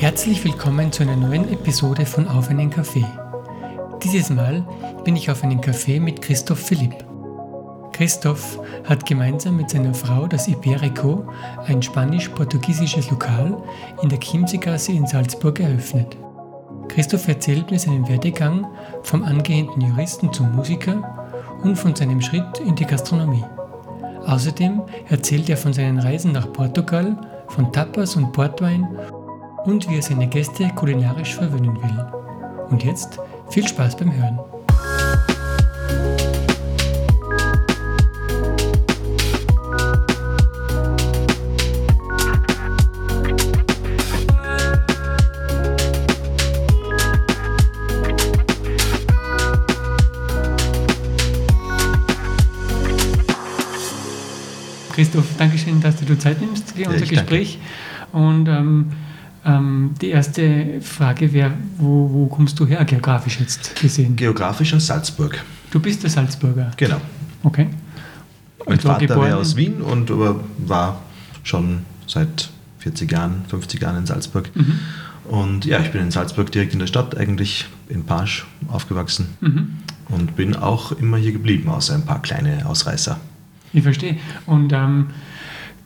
Herzlich willkommen zu einer neuen Episode von Auf einen Kaffee. Dieses Mal bin ich auf einen Kaffee mit Christoph Philipp. Christoph hat gemeinsam mit seiner Frau das Iberico, ein spanisch-portugiesisches Lokal, in der Chiemseegasse in Salzburg eröffnet. Christoph erzählt mir seinen Werdegang vom angehenden Juristen zum Musiker und von seinem Schritt in die Gastronomie. Außerdem erzählt er von seinen Reisen nach Portugal, von Tapas und Portwein und wie er seine Gäste kulinarisch verwöhnen will. Und jetzt viel Spaß beim Hören. Christoph, danke schön, dass du dir Zeit nimmst für unser Gespräch. Danke. Und ähm, ähm, die erste Frage wäre, wo, wo, kommst du her, geografisch jetzt gesehen? Geografisch aus Salzburg. Du bist der Salzburger? Genau. Okay. Mein und Vater wäre aus Wien und war schon seit 40 Jahren, 50 Jahren in Salzburg. Mhm. Und ja, ich bin in Salzburg direkt in der Stadt, eigentlich in Pasch aufgewachsen mhm. und bin auch immer hier geblieben, außer ein paar kleine Ausreißer. Ich verstehe. Und ähm,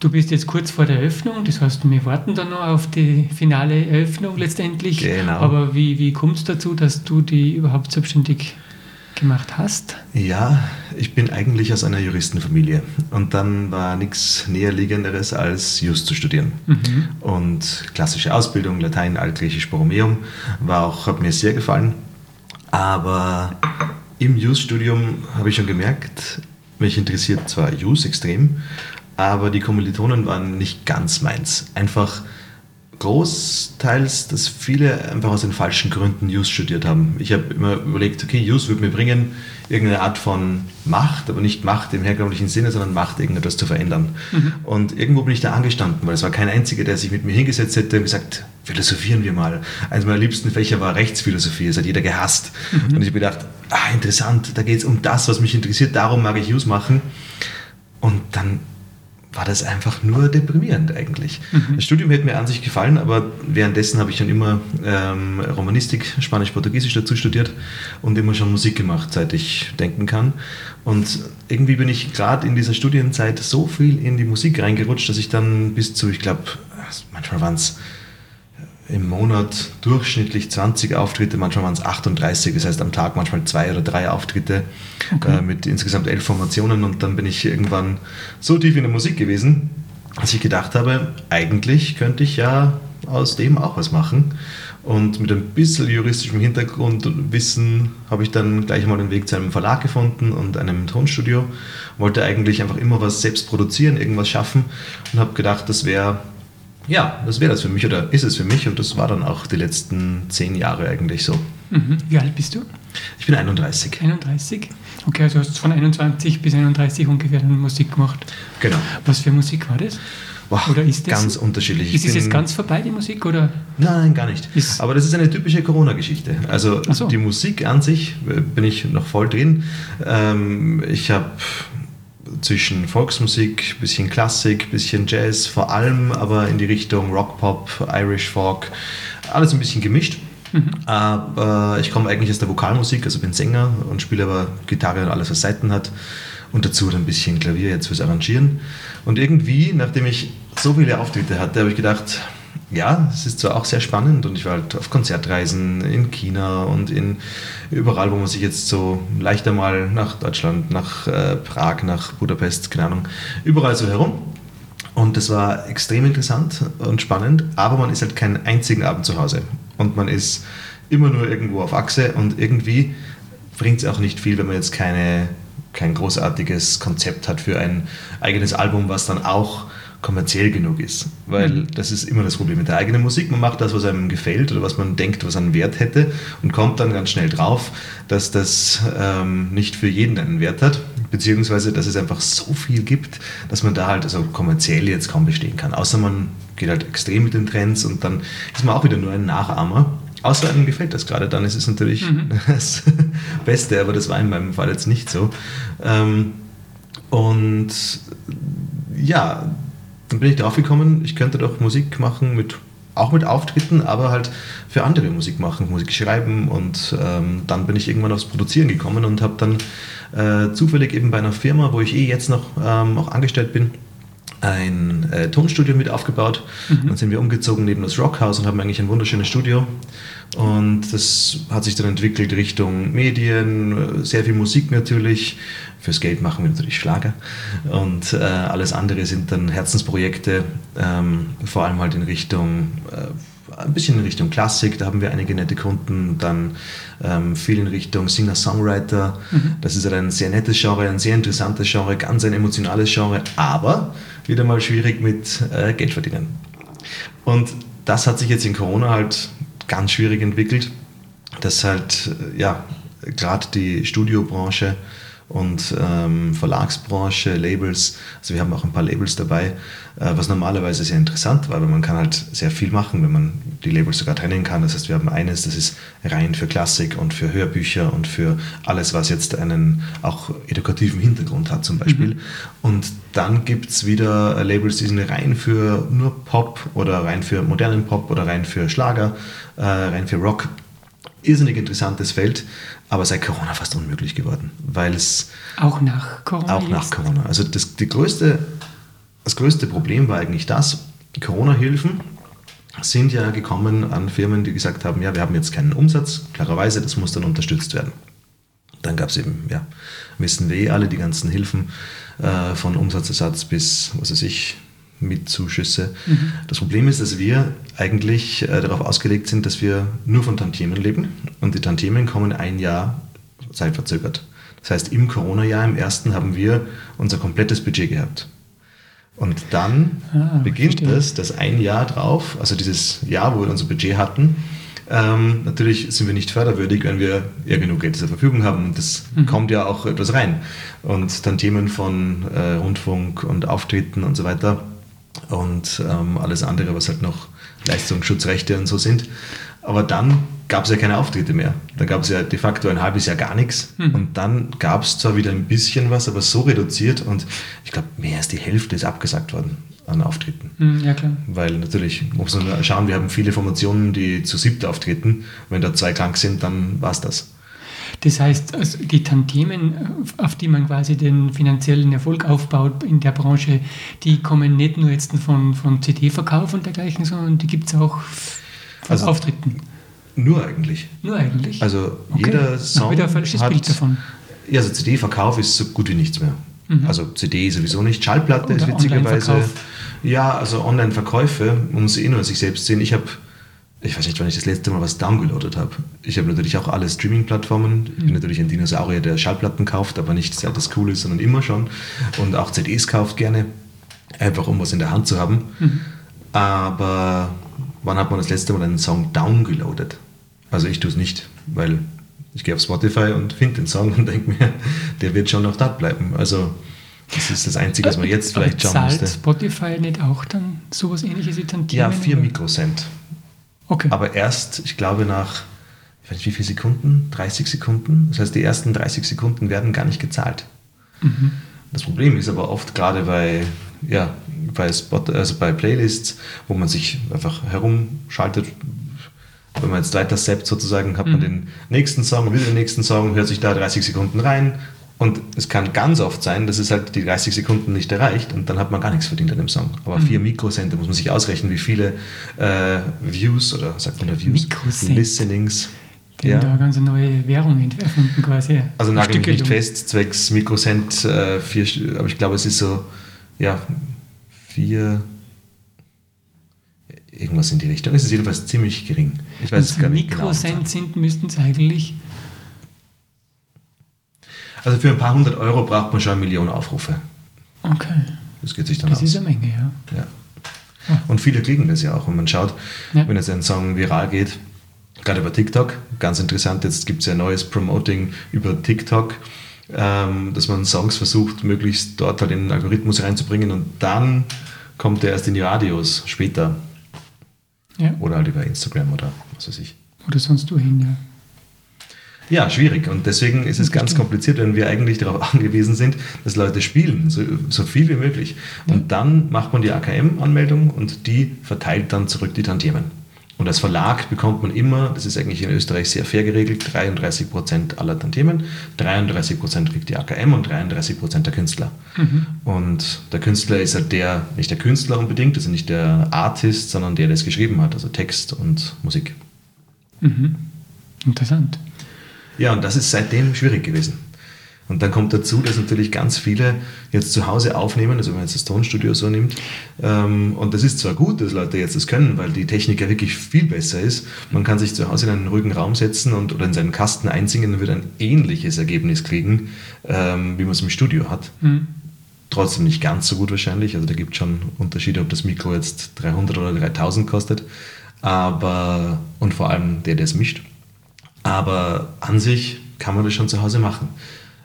Du bist jetzt kurz vor der Eröffnung, das heißt, wir warten dann noch auf die finale Eröffnung letztendlich. Genau. Aber wie, wie kommt es dazu, dass du die überhaupt selbstständig gemacht hast? Ja, ich bin eigentlich aus einer Juristenfamilie und dann war nichts näherliegenderes als Just zu studieren. Mhm. Und klassische Ausbildung, Latein, Altgriechisch, Borromeum, war auch, hat mir sehr gefallen. Aber im Just-Studium habe ich schon gemerkt, mich interessiert zwar Jus extrem, aber die Kommilitonen waren nicht ganz meins. Einfach großteils, dass viele einfach aus den falschen Gründen Jus studiert haben. Ich habe immer überlegt, okay, Jus würde mir bringen irgendeine Art von Macht, aber nicht Macht im herkömmlichen Sinne, sondern Macht, irgendetwas zu verändern. Mhm. Und irgendwo bin ich da angestanden, weil es war kein einziger, der sich mit mir hingesetzt hätte und gesagt, philosophieren wir mal. Eines meiner liebsten Fächer war Rechtsphilosophie, das hat jeder gehasst. Mhm. Und ich habe gedacht, ah, interessant, da geht es um das, was mich interessiert, darum mag ich Jus machen. Und dann war das einfach nur deprimierend eigentlich. Mhm. Das Studium hätte mir an sich gefallen, aber währenddessen habe ich dann immer ähm, Romanistik, Spanisch-Portugiesisch dazu studiert und immer schon Musik gemacht, seit ich denken kann. Und irgendwie bin ich gerade in dieser Studienzeit so viel in die Musik reingerutscht, dass ich dann bis zu, ich glaube, manchmal waren es im Monat durchschnittlich 20 Auftritte, manchmal waren es 38, das heißt am Tag manchmal zwei oder drei Auftritte okay. äh, mit insgesamt elf Formationen und dann bin ich irgendwann so tief in der Musik gewesen, dass ich gedacht habe, eigentlich könnte ich ja aus dem auch was machen. Und mit ein bisschen juristischem Hintergrund und Wissen habe ich dann gleich mal den Weg zu einem Verlag gefunden und einem Tonstudio. Wollte eigentlich einfach immer was selbst produzieren, irgendwas schaffen und habe gedacht, das wäre ja, das wäre das für mich oder ist es für mich und das war dann auch die letzten zehn Jahre eigentlich so. Mhm. Wie alt bist du? Ich bin 31. 31? Okay, also hast du von 21 bis 31 ungefähr dann Musik gemacht. Genau. Was für Musik war das? Boah, oder ist das, ganz unterschiedlich. Ist es jetzt ganz vorbei, die Musik? Oder? Nein, gar nicht. Ist Aber das ist eine typische Corona-Geschichte. Also so. die Musik an sich äh, bin ich noch voll drin. Ähm, ich habe zwischen Volksmusik, bisschen Klassik, bisschen Jazz, vor allem aber in die Richtung Rock, Pop, Irish Folk, alles ein bisschen gemischt. Mhm. Aber ich komme eigentlich aus der Vokalmusik, also bin Sänger und spiele aber Gitarre und alles, was Seiten hat. Und dazu ein bisschen Klavier jetzt fürs Arrangieren. Und irgendwie, nachdem ich so viele Auftritte hatte, habe ich gedacht, ja, es ist zwar auch sehr spannend und ich war halt auf Konzertreisen in China und in überall, wo man sich jetzt so leichter mal nach Deutschland, nach äh, Prag, nach Budapest, keine Ahnung, überall so herum. Und das war extrem interessant und spannend, aber man ist halt keinen einzigen Abend zu Hause und man ist immer nur irgendwo auf Achse und irgendwie bringt es auch nicht viel, wenn man jetzt keine, kein großartiges Konzept hat für ein eigenes Album, was dann auch kommerziell genug ist. Weil mhm. das ist immer das Problem mit der eigenen Musik. Man macht das, was einem gefällt oder was man denkt, was einen Wert hätte und kommt dann ganz schnell drauf, dass das ähm, nicht für jeden einen Wert hat, beziehungsweise dass es einfach so viel gibt, dass man da halt also kommerziell jetzt kaum bestehen kann. Außer man geht halt extrem mit den Trends und dann ist man auch wieder nur ein Nachahmer. Außer einem gefällt das gerade, dann ist es natürlich mhm. das Beste, aber das war in meinem Fall jetzt nicht so. Ähm, und ja, dann bin ich drauf gekommen, ich könnte doch Musik machen mit auch mit Auftritten, aber halt für andere Musik machen, Musik schreiben und ähm, dann bin ich irgendwann aufs Produzieren gekommen und habe dann äh, zufällig eben bei einer Firma, wo ich eh jetzt noch ähm, auch angestellt bin, ein äh, Tonstudio mit aufgebaut. Mhm. Dann sind wir umgezogen neben das Rockhaus und haben eigentlich ein wunderschönes Studio. Und das hat sich dann entwickelt Richtung Medien, sehr viel Musik natürlich. Fürs Geld machen wir natürlich Schlager. Und äh, alles andere sind dann Herzensprojekte, ähm, vor allem halt in Richtung äh, ein bisschen in Richtung Klassik, da haben wir einige nette Kunden, dann ähm, viel in Richtung Singer-Songwriter. Mhm. Das ist halt ein sehr nettes Genre, ein sehr interessantes Genre, ganz ein emotionales Genre, aber wieder mal schwierig mit äh, Geld verdienen. Und das hat sich jetzt in Corona halt ganz schwierig entwickelt, dass halt, äh, ja, gerade die Studiobranche und ähm, Verlagsbranche, Labels. Also wir haben auch ein paar Labels dabei, äh, was normalerweise sehr interessant war, weil man kann halt sehr viel machen, wenn man die Labels sogar trennen kann. Das heißt, wir haben eines, das ist rein für Klassik und für Hörbücher und für alles, was jetzt einen auch edukativen Hintergrund hat zum Beispiel. Mhm. Und dann gibt es wieder Labels, die sind rein für nur Pop oder rein für modernen Pop oder rein für Schlager, äh, rein für Rock irrsinnig interessantes Feld, aber seit Corona fast unmöglich geworden, weil es auch nach Corona auch nach Corona. Also das, die größte, das größte Problem war eigentlich das: Corona-Hilfen sind ja gekommen an Firmen, die gesagt haben, ja, wir haben jetzt keinen Umsatz, klarerweise, das muss dann unterstützt werden. Dann gab es eben, ja, wissen wir eh alle, die ganzen Hilfen äh, von Umsatzersatz bis, was weiß ich, mit Zuschüsse. Mhm. Das Problem ist, dass wir eigentlich äh, darauf ausgelegt sind, dass wir nur von Tantiemen leben und die Tantiemen kommen ein Jahr zeitverzögert. Das heißt, im Corona-Jahr, im ersten, haben wir unser komplettes Budget gehabt. Und dann ah, beginnt es, dass ein Jahr drauf, also dieses Jahr, wo wir unser Budget hatten, ähm, natürlich sind wir nicht förderwürdig, wenn wir ja genug Geld zur Verfügung haben und das mhm. kommt ja auch etwas rein. Und dann Themen von äh, Rundfunk und Auftreten und so weiter und ähm, alles andere, was halt noch Leistungsschutzrechte und so sind. Aber dann gab es ja keine Auftritte mehr. Dann gab es ja de facto ein halbes Jahr gar nichts. Hm. Und dann gab es zwar wieder ein bisschen was, aber so reduziert und ich glaube, mehr als die Hälfte ist abgesagt worden an Auftritten. Hm, ja, klar. Weil natürlich muss man schauen, wir haben viele Formationen, die zu siebt auftreten. Wenn da zwei krank sind, dann war es das. Das heißt, also die Tantiemen, auf die man quasi den finanziellen Erfolg aufbaut in der Branche, die kommen nicht nur jetzt von, von CD-Verkauf und dergleichen, sondern die gibt es auch von also Auftritten. Nur eigentlich. Nur eigentlich. Also okay. jeder Song. wieder ein falsches hat, Bild davon. Ja, also CD-Verkauf ist so gut wie nichts mehr. Mhm. Also CD sowieso nicht. Schallplatte Oder ist witzigerweise. Ja, also Online-Verkäufe, man muss eh nur sich selbst sehen. Ich habe ich weiß nicht, wann ich das letzte Mal was downgeloadet habe. Ich habe natürlich auch alle Streaming-Plattformen. Ich bin mhm. natürlich ein Dinosaurier, der Schallplatten kauft, aber nicht seit das cool ist, sondern immer schon. Und auch CDs kauft gerne, einfach um was in der Hand zu haben. Mhm. Aber wann hat man das letzte Mal einen Song downgeloadet? Also ich tue es nicht, weil ich gehe auf Spotify und finde den Song und denke mir, der wird schon noch da bleiben. Also das ist das Einzige, was man jetzt vielleicht schauen müsste. Spotify nicht auch dann sowas ähnliches wie Tantiemen? Ja, 4 Mikrocent. Okay. Aber erst, ich glaube, nach, ich weiß nicht wie viele Sekunden, 30 Sekunden. Das heißt, die ersten 30 Sekunden werden gar nicht gezahlt. Mhm. Das Problem ist aber oft gerade bei, ja, bei, Spot, also bei Playlists, wo man sich einfach herumschaltet, wenn man jetzt weiter steppt sozusagen, hat man mhm. den nächsten Song, wieder den nächsten Song, hört sich da 30 Sekunden rein, und es kann ganz oft sein, dass es halt die 30 Sekunden nicht erreicht und dann hat man gar nichts verdient an dem Song. Aber mhm. 4 Mikrocent, da muss man sich ausrechnen, wie viele äh, Views oder sagt man da Views? Mikrocent. Listenings. Die ja. da ganz neue Währung erfunden quasi. Also nagel mich nicht fest, zwecks Mikrocent, äh, vier, aber ich glaube, es ist so, ja, vier, irgendwas in die Richtung. Es ist jedenfalls ziemlich gering. Ich weiß es gar nicht genau. Mikrocent sind, müssten es eigentlich also für ein paar hundert Euro braucht man schon eine Million Aufrufe. Okay. Das geht sich dann das aus. Das ist eine Menge, ja. ja. Ah. Und viele kriegen das ja auch. Und man schaut, ja. wenn jetzt ein Song viral geht, gerade über TikTok, ganz interessant, jetzt gibt es ja neues Promoting über TikTok, ähm, dass man Songs versucht, möglichst dort halt in den Algorithmus reinzubringen und dann kommt der erst in die Radios später. Ja. Oder halt über Instagram oder was weiß ich. Oder sonst du hin, ja. Ja, schwierig. Und deswegen ist es ganz kompliziert, wenn wir eigentlich darauf angewiesen sind, dass Leute spielen, so, so viel wie möglich. Und dann macht man die AKM-Anmeldung und die verteilt dann zurück die Tantiemen. Und als Verlag bekommt man immer, das ist eigentlich in Österreich sehr fair geregelt, 33 Prozent aller Tantiemen, 33 Prozent kriegt die AKM und 33 Prozent der Künstler. Mhm. Und der Künstler ist halt der, nicht der Künstler unbedingt, also nicht der Artist, sondern der, der es geschrieben hat, also Text und Musik. Mhm. Interessant. Ja, und das ist seitdem schwierig gewesen. Und dann kommt dazu, dass natürlich ganz viele jetzt zu Hause aufnehmen, also wenn man jetzt das Tonstudio so nimmt. Ähm, und das ist zwar gut, dass Leute jetzt das können, weil die Technik ja wirklich viel besser ist. Man kann sich zu Hause in einen ruhigen Raum setzen und, oder in seinen Kasten einsingen und wird ein ähnliches Ergebnis kriegen, ähm, wie man es im Studio hat. Mhm. Trotzdem nicht ganz so gut wahrscheinlich. Also da gibt es schon Unterschiede, ob das Mikro jetzt 300 oder 3000 kostet. Aber, und vor allem der, der es mischt. Aber an sich kann man das schon zu Hause machen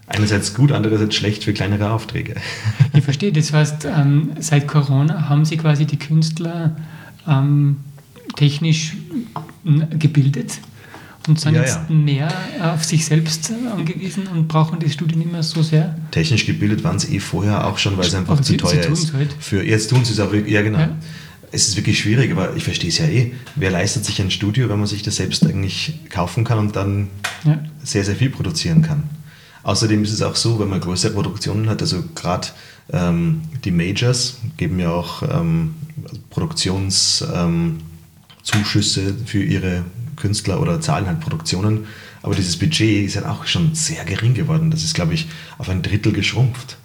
einerseits gut, andererseits schlecht für kleinere Aufträge. Ich verstehe, das heißt, ähm, seit Corona haben Sie quasi die Künstler ähm, technisch gebildet und sind ja, jetzt ja. mehr auf sich selbst angewiesen und brauchen das Studio nicht mehr so sehr? Technisch gebildet waren sie eh vorher auch schon, weil es einfach aber zu teuer sie ist. Halt. Für, jetzt tun sie es auch wirklich, ja genau. Ja. Es ist wirklich schwierig, aber ich verstehe es ja eh. Wer leistet sich ein Studio, wenn man sich das selbst eigentlich kaufen kann und dann sehr, sehr viel produzieren kann? Außerdem ist es auch so, wenn man größere Produktionen hat, also gerade ähm, die Majors geben ja auch ähm, Produktionszuschüsse ähm, für ihre Künstler oder zahlen halt Produktionen. Aber dieses Budget ist halt auch schon sehr gering geworden. Das ist, glaube ich, auf ein Drittel geschrumpft.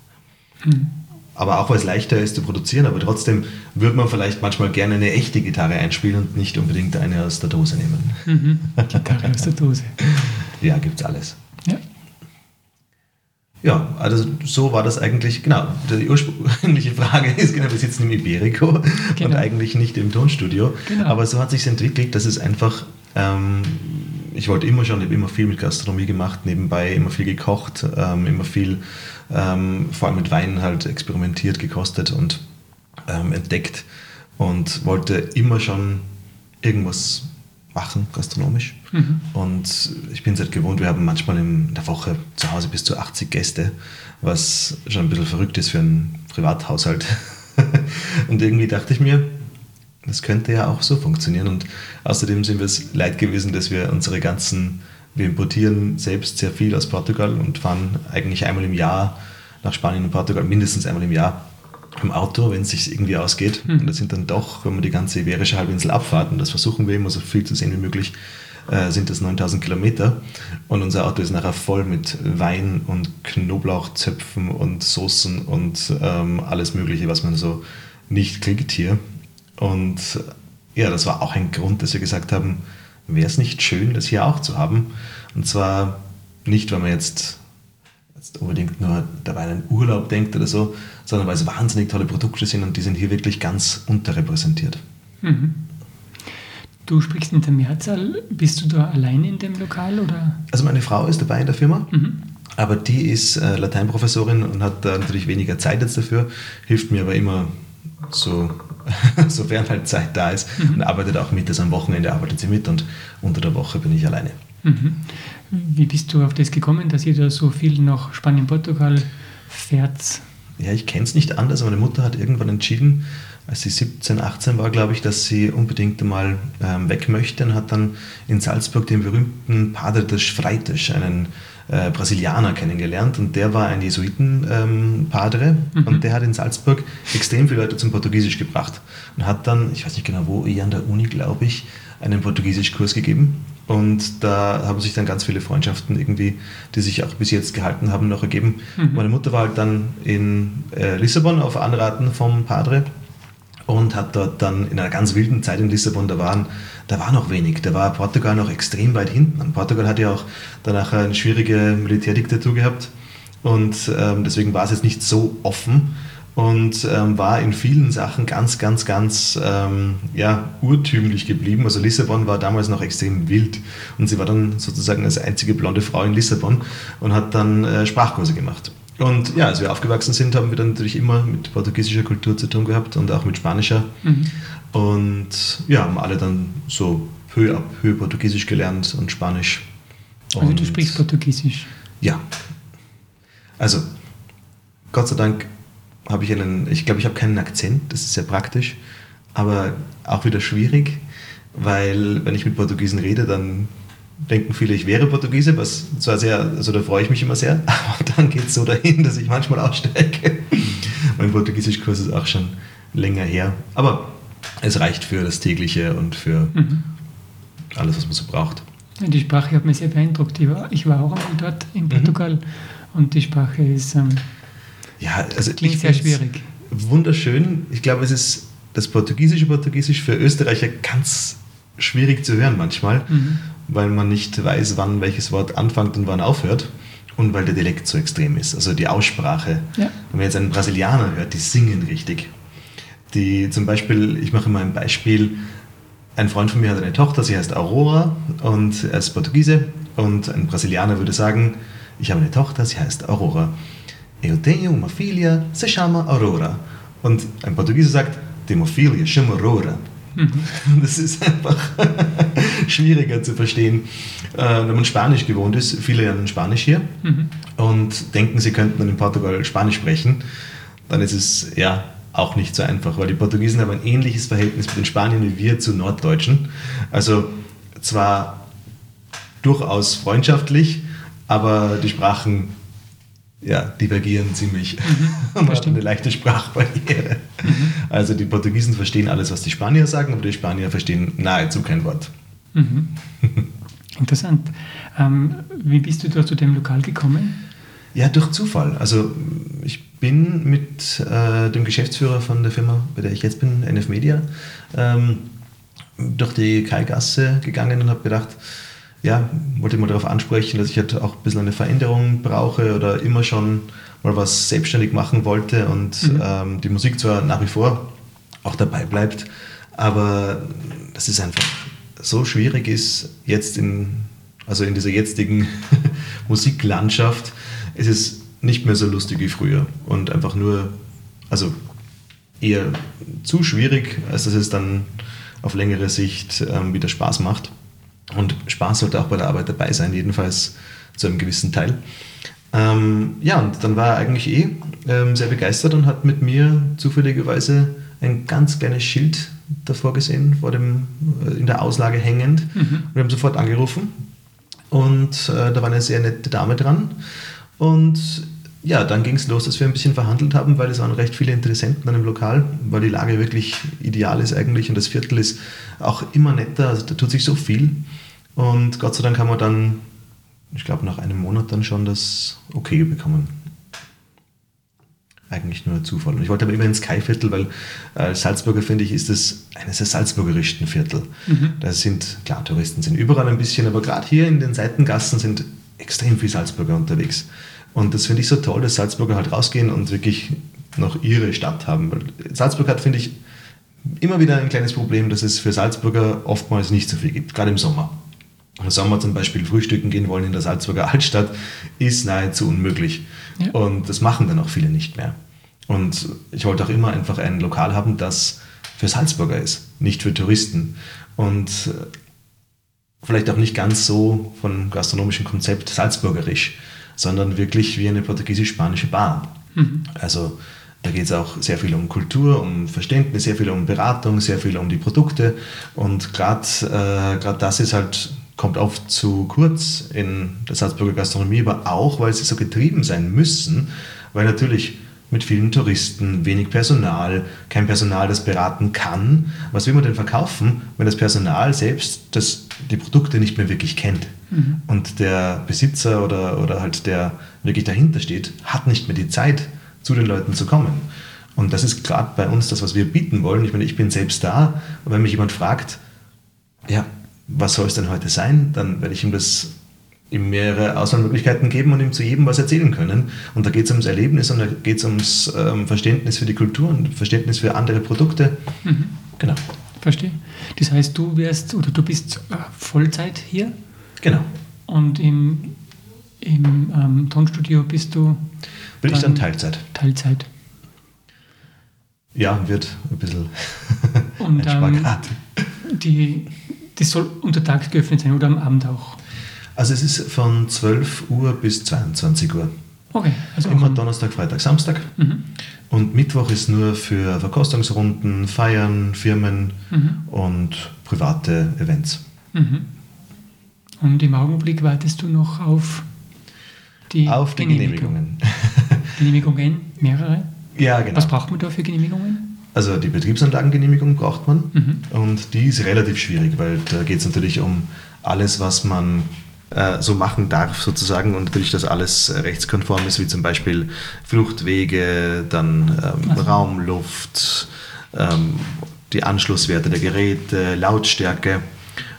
Mhm. Aber auch weil es leichter ist zu produzieren, aber trotzdem würde man vielleicht manchmal gerne eine echte Gitarre einspielen und nicht unbedingt eine aus der Dose nehmen. Mhm. Gitarre aus der Dose. Ja, gibt's alles. Ja. Ja, also so war das eigentlich, genau. Die ursprüngliche Frage ist, genau, wir sitzen im Iberico genau. und eigentlich nicht im Tonstudio. Genau. Aber so hat sich entwickelt, dass es einfach, ähm, ich wollte immer schon, ich habe immer viel mit Gastronomie gemacht, nebenbei immer viel gekocht, ähm, immer viel, ähm, vor allem mit Wein halt experimentiert, gekostet und ähm, entdeckt und wollte immer schon irgendwas machen, gastronomisch. Mhm. Und ich bin es halt gewohnt, wir haben manchmal in der Woche zu Hause bis zu 80 Gäste, was schon ein bisschen verrückt ist für einen Privathaushalt. und irgendwie dachte ich mir, das könnte ja auch so funktionieren. Und außerdem sind wir es leid gewesen, dass wir unsere ganzen, wir importieren selbst sehr viel aus Portugal und fahren eigentlich einmal im Jahr nach Spanien und Portugal, mindestens einmal im Jahr im Auto, wenn es sich irgendwie ausgeht. Mhm. Und das sind dann doch, wenn man die ganze Iberische Halbinsel abfahrt, und das versuchen wir immer so viel zu sehen wie möglich, äh, sind das 9000 Kilometer. Und unser Auto ist nachher voll mit Wein und Knoblauchzöpfen und Soßen und ähm, alles Mögliche, was man so nicht kriegt hier. Und ja, das war auch ein Grund, dass wir gesagt haben, wäre es nicht schön, das hier auch zu haben. Und zwar nicht, weil man jetzt, jetzt unbedingt nur dabei an einen Urlaub denkt oder so, sondern weil es wahnsinnig tolle Produkte sind und die sind hier wirklich ganz unterrepräsentiert. Mhm. Du sprichst in der Mehrzahl. Bist du da allein in dem Lokal? Oder? Also meine Frau ist dabei in der Firma. Mhm. Aber die ist äh, Lateinprofessorin und hat da natürlich weniger Zeit jetzt dafür, hilft mir aber immer so, sofern halt Zeit da ist mhm. und arbeitet auch mit. Also am Wochenende arbeitet sie mit und unter der Woche bin ich alleine. Mhm. Wie bist du auf das gekommen, dass ihr da so viel nach Spanien, Portugal fährt? Ja, ich kenne es nicht anders. Meine Mutter hat irgendwann entschieden, als sie 17, 18 war, glaube ich, dass sie unbedingt mal ähm, weg möchte und hat dann in Salzburg den berühmten Padre des Freitas, einen äh, Brasilianer kennengelernt und der war ein Jesuiten-Padre ähm, mhm. und der hat in Salzburg extrem viele Leute zum Portugiesisch gebracht und hat dann, ich weiß nicht genau wo, eher an der Uni, glaube ich, einen Portugiesisch-Kurs gegeben und da haben sich dann ganz viele Freundschaften irgendwie, die sich auch bis jetzt gehalten haben, noch ergeben. Mhm. Meine Mutter war halt dann in äh, Lissabon auf Anraten vom Padre und hat dort dann in einer ganz wilden Zeit in Lissabon, da, waren, da war noch wenig, da war Portugal noch extrem weit hinten. Und Portugal hat ja auch danach eine schwierige Militärdiktatur gehabt und ähm, deswegen war es jetzt nicht so offen und ähm, war in vielen Sachen ganz, ganz, ganz ähm, ja, urtümlich geblieben. Also Lissabon war damals noch extrem wild und sie war dann sozusagen als einzige blonde Frau in Lissabon und hat dann äh, Sprachkurse gemacht. Und ja, als wir aufgewachsen sind, haben wir dann natürlich immer mit portugiesischer Kultur zu tun gehabt und auch mit spanischer. Mhm. Und ja, haben alle dann so peu à peu Portugiesisch gelernt und Spanisch. Also du sprichst Portugiesisch? Ja. Also, Gott sei Dank habe ich einen, ich glaube, ich habe keinen Akzent, das ist sehr praktisch, aber auch wieder schwierig, weil wenn ich mit Portugiesen rede, dann denken viele, ich wäre Portugiese, was zwar sehr, also da freue ich mich immer sehr, aber dann geht es so dahin, dass ich manchmal aussteige. mein Portugiesischkurs ist auch schon länger her, aber es reicht für das tägliche und für mhm. alles, was man so braucht. Die Sprache hat mich sehr beeindruckt. Ich war, ich war auch einmal dort in mhm. Portugal mhm. und die Sprache ist ähm, ja, also klingt sehr schwierig. Wunderschön. Ich glaube, es ist das portugiesische Portugiesisch für Österreicher ganz schwierig zu hören manchmal, mhm. Weil man nicht weiß, wann welches Wort anfängt und wann aufhört und weil der Dialekt so extrem ist, also die Aussprache. Ja. Wenn man jetzt einen Brasilianer hört, die singen richtig. Die zum Beispiel, ich mache mal ein Beispiel, ein Freund von mir hat eine Tochter, sie heißt Aurora und er ist Portugiese und ein Brasilianer würde sagen, ich habe eine Tochter, sie heißt Aurora. Eu tenho uma filha, se chama Aurora. Und ein Portugiese sagt, tenho filha, chama Aurora. Das ist einfach schwieriger zu verstehen, äh, wenn man Spanisch gewohnt ist. Viele lernen Spanisch hier mhm. und denken, sie könnten dann in Portugal Spanisch sprechen. Dann ist es ja auch nicht so einfach, weil die Portugiesen haben ein ähnliches Verhältnis mit den Spaniern wie wir zu Norddeutschen. Also zwar durchaus freundschaftlich, aber die Sprachen ja, divergieren ziemlich. Mhm, Man hat eine leichte Sprachbarriere. Mhm. Also die Portugiesen verstehen alles, was die Spanier sagen, aber die Spanier verstehen nahezu kein Wort. Mhm. Interessant. Ähm, wie bist du da zu dem Lokal gekommen? Ja, durch Zufall. Also ich bin mit äh, dem Geschäftsführer von der Firma, bei der ich jetzt bin, NF Media, ähm, durch die Kaigasse gegangen und habe gedacht, ja, wollte mal darauf ansprechen, dass ich halt auch ein bisschen eine Veränderung brauche oder immer schon mal was selbstständig machen wollte und mhm. ähm, die Musik zwar nach wie vor auch dabei bleibt, aber dass es einfach so schwierig ist, jetzt in, also in dieser jetzigen Musiklandschaft, ist es nicht mehr so lustig wie früher und einfach nur, also eher zu schwierig, als dass es dann auf längere Sicht ähm, wieder Spaß macht. Und Spaß sollte auch bei der Arbeit dabei sein, jedenfalls zu einem gewissen Teil. Ähm, ja, und dann war er eigentlich eh ähm, sehr begeistert und hat mit mir zufälligerweise ein ganz kleines Schild davor gesehen, vor dem, äh, in der Auslage hängend. Mhm. Wir haben sofort angerufen und äh, da war eine sehr nette Dame dran. Und ja, dann ging es los, dass wir ein bisschen verhandelt haben, weil es waren recht viele Interessenten an dem Lokal, weil die Lage wirklich ideal ist eigentlich und das Viertel ist auch immer netter, also da tut sich so viel. Und Gott sei Dank haben wir dann, ich glaube nach einem Monat dann schon das Okay bekommen. Eigentlich nur Zufall. Und ich wollte aber immer ins Kai-Viertel, weil als Salzburger finde ich, ist es eines der salzburgerischsten Viertel. Mhm. Da sind, klar, Touristen sind überall ein bisschen, aber gerade hier in den Seitengassen sind extrem viele Salzburger unterwegs. Und das finde ich so toll, dass Salzburger halt rausgehen und wirklich noch ihre Stadt haben. Weil Salzburg hat, finde ich, immer wieder ein kleines Problem, dass es für Salzburger oftmals nicht so viel gibt, gerade im Sommer. Im Sommer zum Beispiel frühstücken gehen wollen in der Salzburger Altstadt, ist nahezu unmöglich. Ja. Und das machen dann auch viele nicht mehr. Und ich wollte auch immer einfach ein Lokal haben, das für Salzburger ist, nicht für Touristen. Und vielleicht auch nicht ganz so von gastronomischem Konzept salzburgerisch sondern wirklich wie eine portugiesisch-spanische Bar. Mhm. Also da geht es auch sehr viel um Kultur, um Verständnis, sehr viel um Beratung, sehr viel um die Produkte. Und gerade äh, das ist halt, kommt oft zu kurz in der Salzburger Gastronomie, aber auch, weil sie so getrieben sein müssen, weil natürlich mit vielen Touristen, wenig Personal, kein Personal, das beraten kann. Was will man denn verkaufen, wenn das Personal selbst das, die Produkte nicht mehr wirklich kennt? Mhm. Und der Besitzer oder, oder halt der wirklich dahinter steht, hat nicht mehr die Zeit, zu den Leuten zu kommen. Und das ist gerade bei uns das, was wir bieten wollen. Ich meine, ich bin selbst da und wenn mich jemand fragt, ja, was soll es denn heute sein, dann werde ich ihm das ihm mehrere Auswahlmöglichkeiten geben und ihm zu jedem was erzählen können. Und da geht es ums Erlebnis und da geht es ums ähm, Verständnis für die Kultur und Verständnis für andere Produkte. Mhm. Genau. Verstehe. Das heißt, du wirst oder du bist äh, Vollzeit hier? Genau. Und im, im ähm, Tonstudio bist du? Bin dann ich dann Teilzeit. Teilzeit. Ja, wird ein bisschen und, ein Spagat. Ähm, die, das soll untertags geöffnet sein oder am Abend auch? Also es ist von 12 Uhr bis 22 Uhr. Okay. Also Immer Donnerstag, Freitag, Samstag. Mhm. Und Mittwoch ist nur für Verkostungsrunden, Feiern, Firmen mhm. und private Events. Mhm. Und im Augenblick wartest du noch auf die, auf die Genehmigungen. Genehmigungen, mehrere? Ja, genau. Was braucht man da für Genehmigungen? Also die Betriebsanlagengenehmigung braucht man mhm. und die ist relativ schwierig, weil da geht es natürlich um alles, was man äh, so machen darf sozusagen und natürlich, dass alles rechtskonform ist, wie zum Beispiel Fluchtwege, dann ähm, also. Raumluft, ähm, die Anschlusswerte der Geräte, Lautstärke.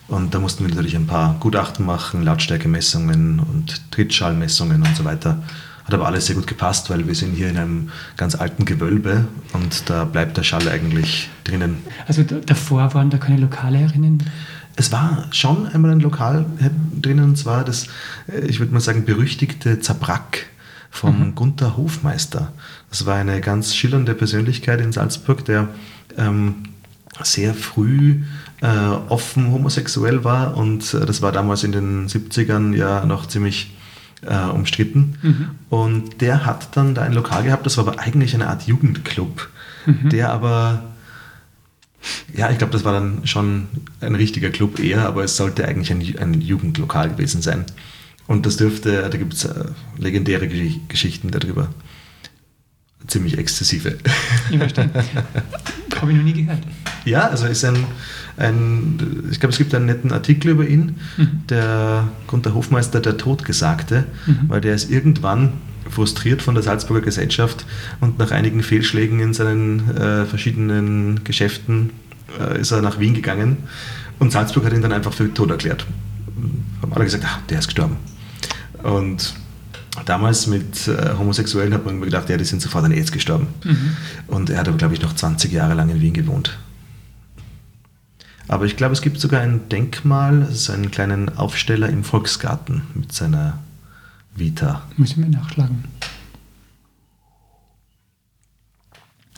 Und da mussten wir natürlich ein paar Gutachten machen, Lautstärkemessungen und Trittschallmessungen und so weiter. Hat aber alles sehr gut gepasst, weil wir sind hier in einem ganz alten Gewölbe und da bleibt der Schall eigentlich drinnen. Also davor waren da keine Lokale erinnern? Es war schon einmal ein Lokal drinnen, und zwar das, äh, ich würde mal sagen, berüchtigte Zabrack vom mhm. Gunther Hofmeister. Das war eine ganz schillernde Persönlichkeit in Salzburg, der ähm, sehr früh äh, offen homosexuell war und äh, das war damals in den 70ern ja noch ziemlich äh, umstritten. Mhm. Und der hat dann da ein Lokal gehabt, das war aber eigentlich eine Art Jugendclub, mhm. der aber ja, ich glaube, das war dann schon ein richtiger Club eher, aber es sollte eigentlich ein, ein Jugendlokal gewesen sein. Und das dürfte, da gibt es äh, legendäre Geschichten darüber. Ziemlich exzessive. Ich verstehe. Habe ich noch nie gehört. Ja, also ist ein, ein ich glaube, es gibt einen netten Artikel über ihn, mhm. der Gunther Hofmeister, der Todgesagte, mhm. weil der ist irgendwann frustriert von der Salzburger Gesellschaft und nach einigen Fehlschlägen in seinen äh, verschiedenen Geschäften äh, ist er nach Wien gegangen und Salzburg hat ihn dann einfach für tot erklärt. Haben alle gesagt, ach, der ist gestorben. Und damals mit äh, Homosexuellen hat man immer gedacht, ja, die sind sofort an AIDS gestorben. Mhm. Und er hat aber, glaube ich, noch 20 Jahre lang in Wien gewohnt. Aber ich glaube, es gibt sogar ein Denkmal, so einen kleinen Aufsteller im Volksgarten mit seiner Vita. Müssen wir nachschlagen.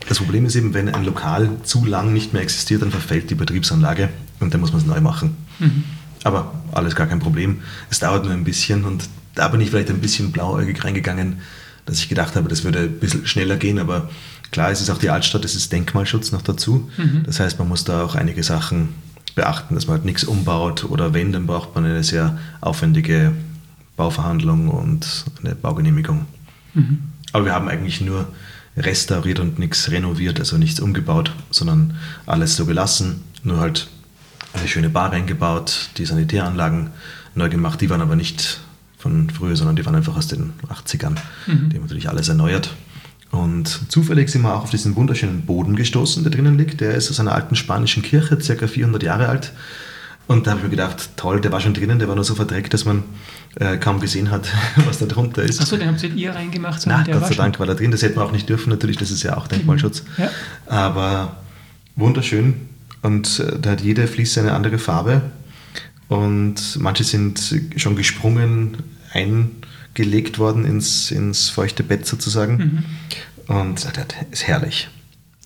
Das Problem ist eben, wenn ein Lokal zu lang nicht mehr existiert, dann verfällt die Betriebsanlage und dann muss man es neu machen. Mhm. Aber alles gar kein Problem. Es dauert nur ein bisschen und da bin ich vielleicht ein bisschen blauäugig reingegangen, dass ich gedacht habe, das würde ein bisschen schneller gehen, aber klar, es ist auch die Altstadt, es ist Denkmalschutz noch dazu. Mhm. Das heißt, man muss da auch einige Sachen beachten, dass man halt nichts umbaut oder wenn, dann braucht man eine sehr aufwendige Bauverhandlung und eine Baugenehmigung. Mhm. Aber wir haben eigentlich nur restauriert und nichts renoviert, also nichts umgebaut, sondern alles so gelassen, nur halt eine schöne Bar reingebaut, die Sanitäranlagen neu gemacht, die waren aber nicht von früher, sondern die waren einfach aus den 80ern. Mhm. Die haben natürlich alles erneuert. Und zufällig sind wir auch auf diesen wunderschönen Boden gestoßen, der drinnen liegt. Der ist aus einer alten spanischen Kirche, circa 400 Jahre alt. Und da habe ich mir gedacht, toll, der war schon drinnen, der war nur so verdreckt, dass man äh, kaum gesehen hat, was da drunter ist. Achso, den habt ihr ihr reingemacht? Na, Gott sei Dank war da drin. Das hätten wir auch nicht dürfen, natürlich, das ist ja auch Denkmalschutz. Mhm. Ja. Aber wunderschön. Und äh, da hat jede Fliese eine andere Farbe. Und manche sind schon gesprungen, eingelegt worden ins, ins feuchte Bett sozusagen. Mhm. Und das ist herrlich.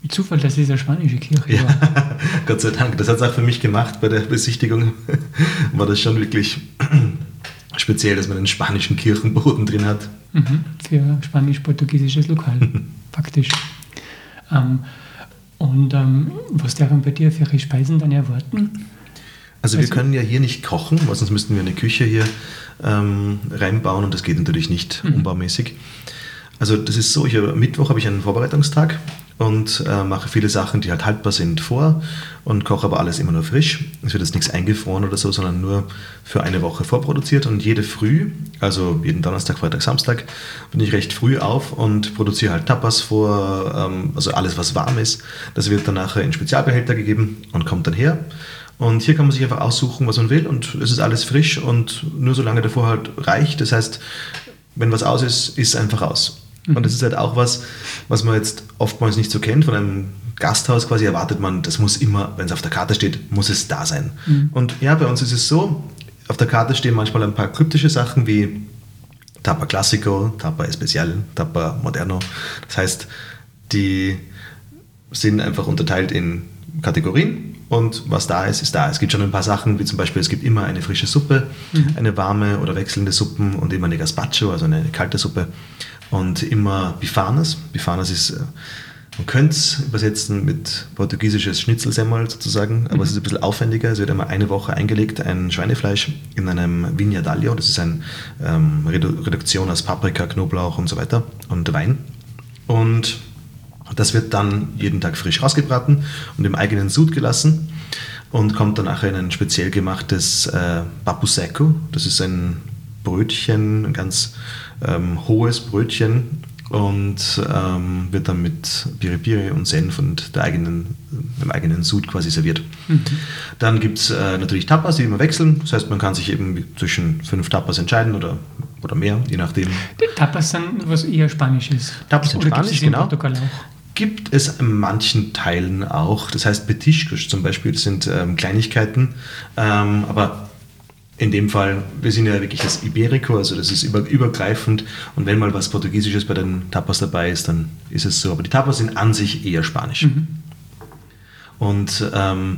Zufall, dass es eine spanische Kirche ja, war. Gott sei Dank. Das hat es auch für mich gemacht bei der Besichtigung. War das schon wirklich speziell, dass man einen spanischen Kirchenboden drin hat. Mhm, für spanisch-portugiesisches Lokal, faktisch. Ähm, und ähm, was darf man bei dir für Speisen dann erwarten? Also wir also, können ja hier nicht kochen, weil sonst müssten wir eine Küche hier ähm, reinbauen und das geht natürlich nicht mhm. umbaumäßig. Also das ist so, ich, Mittwoch habe ich einen Vorbereitungstag und äh, mache viele Sachen, die halt haltbar sind, vor und koche aber alles immer nur frisch. Es wird jetzt nichts eingefroren oder so, sondern nur für eine Woche vorproduziert und jede Früh, also jeden Donnerstag, Freitag, Samstag, bin ich recht früh auf und produziere halt Tapas vor, ähm, also alles, was warm ist. Das wird dann nachher in Spezialbehälter gegeben und kommt dann her. Und hier kann man sich einfach aussuchen, was man will und es ist alles frisch und nur solange davor halt reicht. Das heißt, wenn was aus ist, ist es einfach aus. Mhm. Und das ist halt auch was, was man jetzt oftmals nicht so kennt. Von einem Gasthaus quasi erwartet man, das muss immer, wenn es auf der Karte steht, muss es da sein. Mhm. Und ja, bei uns ist es so, auf der Karte stehen manchmal ein paar kryptische Sachen wie Tapa Classico, Tapa Especial, Tapa Moderno. Das heißt, die sind einfach unterteilt in Kategorien und was da ist, ist da. Es gibt schon ein paar Sachen, wie zum Beispiel, es gibt immer eine frische Suppe, mhm. eine warme oder wechselnde Suppen und immer eine Gazpacho, also eine kalte Suppe. Und immer Bifanas. Bifanas ist, äh, man könnte es übersetzen mit portugiesisches Schnitzelsemmel sozusagen, aber mhm. es ist ein bisschen aufwendiger. Es wird immer eine Woche eingelegt, ein Schweinefleisch in einem Vigna d'Aglio. Das ist eine ähm, Reduktion aus Paprika, Knoblauch und so weiter und Wein. Und das wird dann jeden Tag frisch rausgebraten und im eigenen Sud gelassen und kommt dann nachher in ein speziell gemachtes äh, Papu Seco. Das ist ein Brötchen, ein ganz ähm, hohes Brötchen und ähm, wird dann mit Piripiri und Senf und der eigenen, dem eigenen Sud quasi serviert. Mhm. Dann gibt es äh, natürlich Tapas, die immer wechseln. Das heißt, man kann sich eben zwischen fünf Tapas entscheiden oder, oder mehr, je nachdem. Die Tapas sind was eher Spanisches. Tapas sind Spanisch, genau. Portugal auch? gibt es in manchen Teilen auch. Das heißt, Petischkusch zum Beispiel sind ähm, Kleinigkeiten, ähm, aber in dem Fall, wir sind ja wirklich das Iberico, also das ist über, übergreifend und wenn mal was Portugiesisches bei den Tapas dabei ist, dann ist es so. Aber die Tapas sind an sich eher spanisch. Mhm. Und ähm,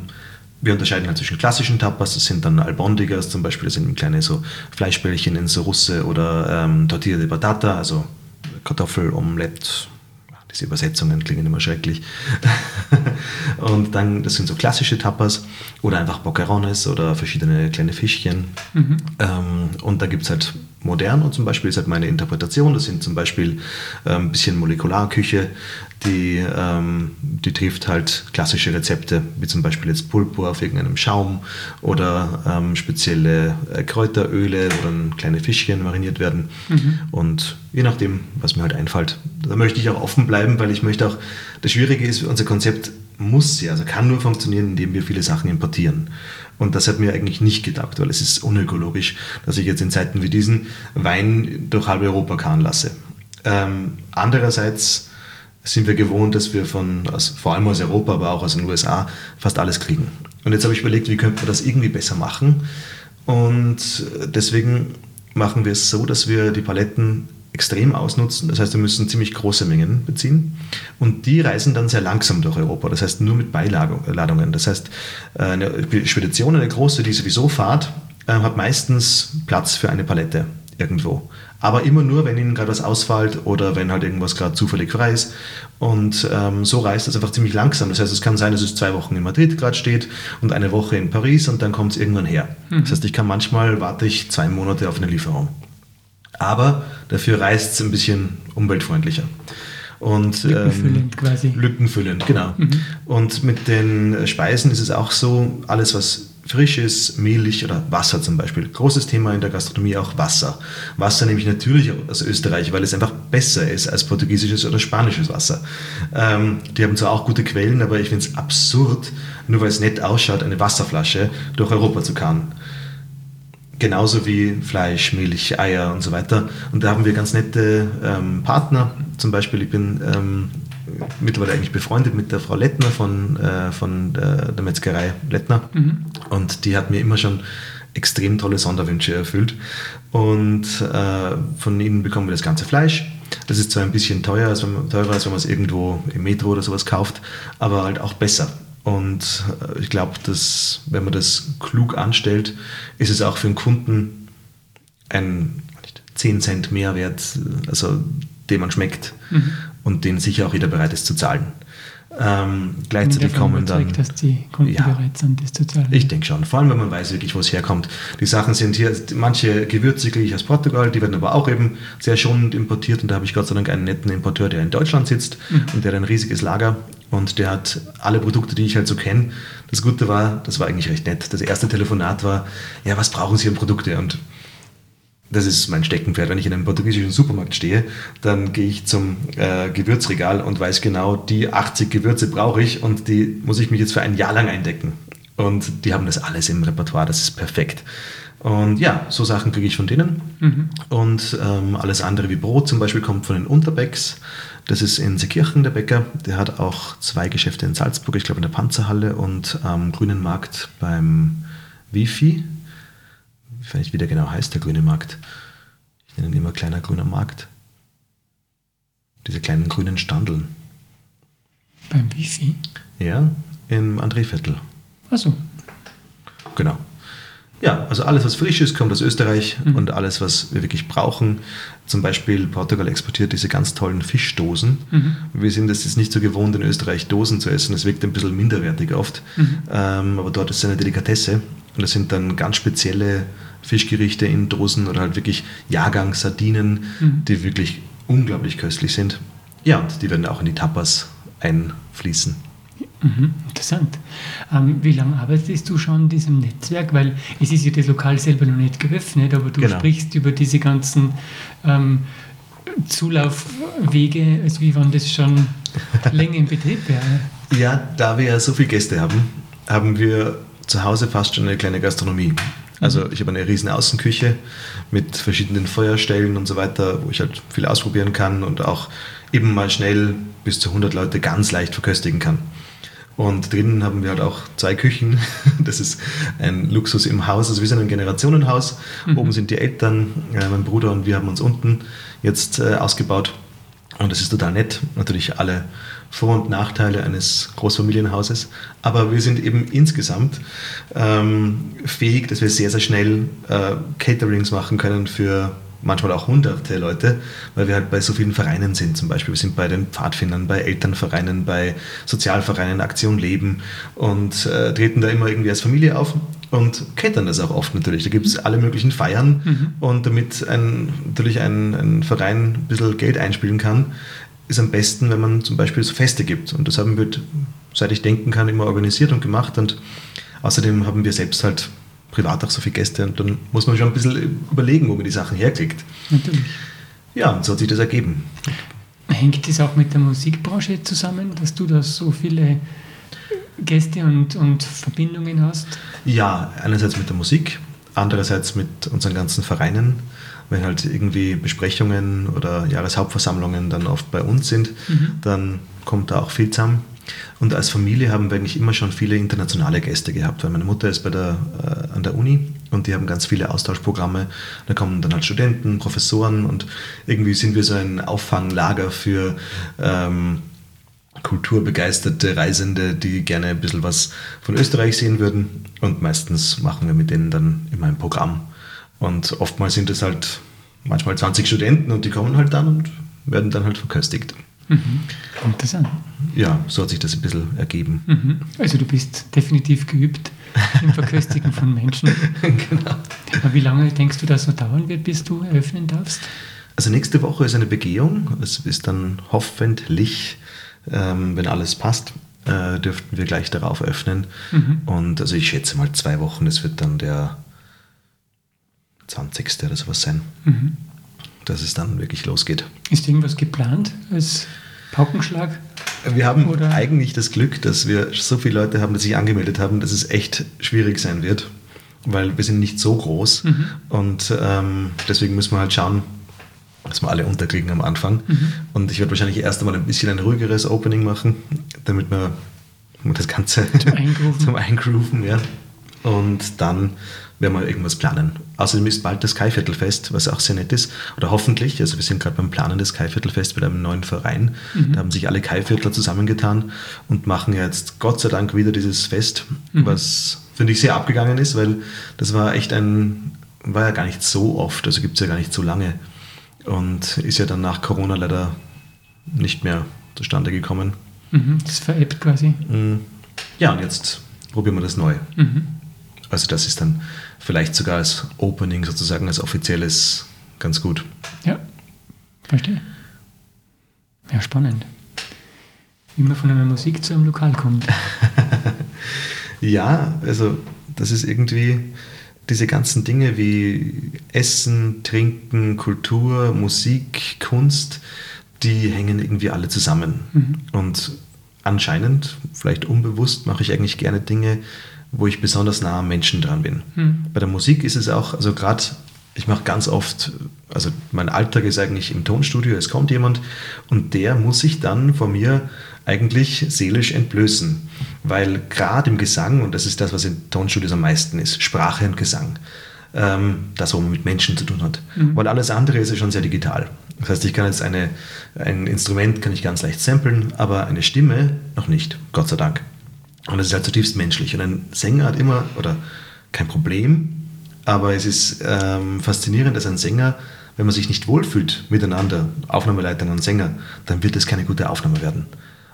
wir unterscheiden halt zwischen klassischen Tapas, das sind dann Albondigas zum Beispiel, das sind kleine so Fleischbällchen in so Russe oder ähm, Tortilla de Patata, also Kartoffel, Omelette, diese Übersetzungen klingen immer schrecklich. und dann, das sind so klassische Tapas oder einfach Boccherones oder verschiedene kleine Fischchen. Mhm. Ähm, und da gibt es halt modern und zum Beispiel ist halt meine Interpretation, das sind zum Beispiel ein ähm, bisschen Molekularküche, die, ähm, die trifft halt klassische Rezepte, wie zum Beispiel jetzt Pulpo auf irgendeinem Schaum oder ähm, spezielle äh, Kräuteröle, wo dann kleine Fischchen mariniert werden. Mhm. Und je nachdem, was mir halt einfällt. Da möchte ich auch offen bleiben, weil ich möchte auch, das Schwierige ist, unser Konzept muss ja, also kann nur funktionieren, indem wir viele Sachen importieren. Und das hat mir eigentlich nicht gedacht, weil es ist unökologisch, dass ich jetzt in Zeiten wie diesen Wein durch halb Europa karren lasse. Ähm, andererseits sind wir gewohnt, dass wir von, also vor allem aus Europa, aber auch aus den USA, fast alles kriegen. Und jetzt habe ich überlegt, wie könnte man das irgendwie besser machen. Und deswegen machen wir es so, dass wir die Paletten extrem ausnutzen. Das heißt, wir müssen ziemlich große Mengen beziehen. Und die reisen dann sehr langsam durch Europa. Das heißt, nur mit Beiladungen. Das heißt, eine Spedition, eine große, die sowieso fahrt, äh, hat meistens Platz für eine Palette irgendwo. Aber immer nur, wenn ihnen gerade was ausfällt oder wenn halt irgendwas gerade zufällig frei ist. Und ähm, so reist es einfach ziemlich langsam. Das heißt, es kann sein, dass es zwei Wochen in Madrid gerade steht und eine Woche in Paris und dann kommt es irgendwann her. Mhm. Das heißt, ich kann manchmal warte ich zwei Monate auf eine Lieferung aber dafür reist es ein bisschen umweltfreundlicher. Und, lückenfüllend ähm, quasi. Lückenfüllend, genau. Mhm. Und mit den Speisen ist es auch so, alles was frisch ist, mehlig oder Wasser zum Beispiel. Großes Thema in der Gastronomie auch Wasser. Wasser nehme ich natürlich aus Österreich, weil es einfach besser ist als portugiesisches oder spanisches Wasser. Ähm, die haben zwar auch gute Quellen, aber ich finde es absurd, nur weil es nett ausschaut, eine Wasserflasche durch Europa zu karren genauso wie Fleisch, Milch, Eier und so weiter. Und da haben wir ganz nette ähm, Partner. Zum Beispiel, ich bin ähm, mittlerweile eigentlich befreundet mit der Frau Lettner von, äh, von der, der, Metzgerei Lettner. Mhm. Und die hat mir immer schon extrem tolle Sonderwünsche erfüllt. Und äh, von ihnen bekommen wir das ganze Fleisch. Das ist zwar ein bisschen teuer, als wenn man, teurer, als wenn man es irgendwo im Metro oder sowas kauft, aber halt auch besser. Und äh, ich glaube, dass wenn man das klug anstellt, ist es auch für den Kunden ein 10 Cent Mehrwert, also den man schmeckt mhm. und den sicher auch jeder bereit ist zu zahlen. Ähm, gleichzeitig kommen dann. dass die Kunden ja, bereit sind, das zu zahlen. Ich denke schon. Vor allem, wenn man weiß wirklich, wo es herkommt. Die Sachen sind hier, manche Gewürze kriege ich aus Portugal, die werden aber auch eben sehr schonend importiert. Und da habe ich Gott sei Dank einen netten Importeur, der in Deutschland sitzt mhm. und der hat ein riesiges Lager. Und der hat alle Produkte, die ich halt so kenne. Das Gute war, das war eigentlich recht nett. Das erste Telefonat war, ja, was brauchen Sie an Produkte? Und das ist mein Steckenpferd. Wenn ich in einem portugiesischen Supermarkt stehe, dann gehe ich zum äh, Gewürzregal und weiß genau, die 80 Gewürze brauche ich und die muss ich mich jetzt für ein Jahr lang eindecken. Und die haben das alles im Repertoire, das ist perfekt. Und ja, so Sachen kriege ich von denen. Mhm. Und ähm, alles andere wie Brot zum Beispiel kommt von den Unterbecks. Das ist in Seekirchen der Bäcker. Der hat auch zwei Geschäfte in Salzburg, ich glaube in der Panzerhalle und am Grünen Markt beim Wifi ich weiß nicht, wie der genau heißt, der grüne Markt. Ich nenne ihn immer kleiner grüner Markt. Diese kleinen grünen Standeln. Beim Wifi? Ja, im Andréviertel. Achso. Genau. Ja, also alles, was frisch ist, kommt aus Österreich mhm. und alles, was wir wirklich brauchen. Zum Beispiel Portugal exportiert diese ganz tollen Fischdosen. Mhm. Wir sind es jetzt nicht so gewohnt, in Österreich Dosen zu essen. Das wirkt ein bisschen minderwertig oft. Mhm. Ähm, aber dort ist es eine Delikatesse. Und das sind dann ganz spezielle Fischgerichte in Dosen oder halt wirklich Jahrgang-Sardinen, mhm. die wirklich unglaublich köstlich sind. Ja, und die werden auch in die Tapas einfließen. Mhm, interessant. Ähm, wie lange arbeitest du schon in diesem Netzwerk? Weil es ist ja das Lokal selber noch nicht geöffnet, aber du genau. sprichst über diese ganzen ähm, Zulaufwege, als wie wann das schon länger in Betrieb wäre. Ja, da wir ja so viele Gäste haben, haben wir zu Hause fast schon eine kleine Gastronomie. Also mhm. ich habe eine riesen Außenküche mit verschiedenen Feuerstellen und so weiter, wo ich halt viel ausprobieren kann und auch eben mal schnell bis zu 100 Leute ganz leicht verköstigen kann. Und drinnen haben wir halt auch zwei Küchen. Das ist ein Luxus im Haus. Also wir sind ein Generationenhaus. Mhm. Oben sind die Eltern, äh, mein Bruder und wir haben uns unten jetzt äh, ausgebaut. Und das ist total nett. Natürlich alle vor- und Nachteile eines Großfamilienhauses. Aber wir sind eben insgesamt ähm, fähig, dass wir sehr, sehr schnell äh, Caterings machen können für manchmal auch hunderte Leute, weil wir halt bei so vielen Vereinen sind zum Beispiel. Wir sind bei den Pfadfindern, bei Elternvereinen, bei Sozialvereinen, Aktion Leben und äh, treten da immer irgendwie als Familie auf und catern das auch oft natürlich. Da gibt es alle möglichen Feiern mhm. und damit ein, natürlich ein, ein Verein ein bisschen Geld einspielen kann, ist am besten, wenn man zum Beispiel so Feste gibt. Und das haben wir, seit ich denken kann, immer organisiert und gemacht und außerdem haben wir selbst halt privat auch so viele Gäste und dann muss man schon ein bisschen überlegen, wo man die Sachen herkriegt. Natürlich. Ja, und so hat sich das ergeben. Hängt das auch mit der Musikbranche zusammen, dass du da so viele Gäste und, und Verbindungen hast? Ja, einerseits mit der Musik, andererseits mit unseren ganzen Vereinen, wenn halt irgendwie Besprechungen oder Jahreshauptversammlungen dann oft bei uns sind, mhm. dann kommt da auch viel zusammen. Und als Familie haben wir eigentlich immer schon viele internationale Gäste gehabt, weil meine Mutter ist bei der, äh, an der Uni und die haben ganz viele Austauschprogramme. Da kommen dann halt Studenten, Professoren und irgendwie sind wir so ein Auffanglager für ähm, kulturbegeisterte Reisende, die gerne ein bisschen was von Österreich sehen würden. Und meistens machen wir mit denen dann immer ein Programm. Und oftmals sind es halt manchmal 20 Studenten und die kommen halt dann und werden dann halt verköstigt. Mhm. Interessant. Ja, so hat sich das ein bisschen ergeben. Mhm. Also du bist definitiv geübt im Verköstigen von Menschen. genau. Aber wie lange denkst du, dass so dauern wird, bis du eröffnen darfst? Also nächste Woche ist eine Begehung. Es ist dann hoffentlich, ähm, wenn alles passt, äh, dürften wir gleich darauf öffnen. Mhm. Und also ich schätze mal zwei Wochen, das wird dann der 20. oder sowas sein. Mhm dass es dann wirklich losgeht. Ist irgendwas geplant als Paukenschlag? Wir haben Oder? eigentlich das Glück, dass wir so viele Leute haben, die sich angemeldet haben, dass es echt schwierig sein wird, weil wir sind nicht so groß mhm. und ähm, deswegen müssen wir halt schauen, dass wir alle unterkriegen am Anfang. Mhm. Und ich werde wahrscheinlich erst einmal ein bisschen ein ruhigeres Opening machen, damit wir das Ganze zum Eingrooven, zum Eingrooven ja. Und dann werden wir irgendwas planen. Außerdem ist bald das Kaiviertelfest, was auch sehr nett ist. Oder hoffentlich, also wir sind gerade beim Planen des Kaiviertelfest mit einem neuen Verein. Mhm. Da haben sich alle Kaiviertler zusammengetan und machen jetzt Gott sei Dank wieder dieses Fest, mhm. was finde ich sehr abgegangen ist, weil das war echt ein, war ja gar nicht so oft, also gibt es ja gar nicht so lange. Und ist ja dann nach Corona leider nicht mehr zustande gekommen. Mhm, das veräppt quasi. Mm. Ja, und jetzt probieren wir das neu. Mhm. Also das ist dann vielleicht sogar als Opening sozusagen, als offizielles ganz gut. Ja, verstehe. Ja, spannend. Wie man von einer Musik zu einem Lokal kommt. ja, also das ist irgendwie diese ganzen Dinge wie Essen, Trinken, Kultur, Musik, Kunst, die hängen irgendwie alle zusammen. Mhm. Und anscheinend, vielleicht unbewusst, mache ich eigentlich gerne Dinge, wo ich besonders nah am Menschen dran bin. Hm. Bei der Musik ist es auch, also gerade, ich mache ganz oft, also mein Alltag ist eigentlich im Tonstudio, es kommt jemand und der muss sich dann von mir eigentlich seelisch entblößen. Weil gerade im Gesang, und das ist das, was in Tonstudios am meisten ist, Sprache und Gesang, ähm, das, wo man mit Menschen zu tun hat. Mhm. Weil alles andere ist ja schon sehr digital. Das heißt, ich kann jetzt eine, ein Instrument kann ich ganz leicht samplen, aber eine Stimme noch nicht, Gott sei Dank. Und das ist halt zutiefst menschlich. Und ein Sänger hat immer, oder kein Problem, aber es ist ähm, faszinierend, dass ein Sänger, wenn man sich nicht wohlfühlt miteinander, Aufnahmeleitung und Sänger, dann wird es keine gute Aufnahme werden.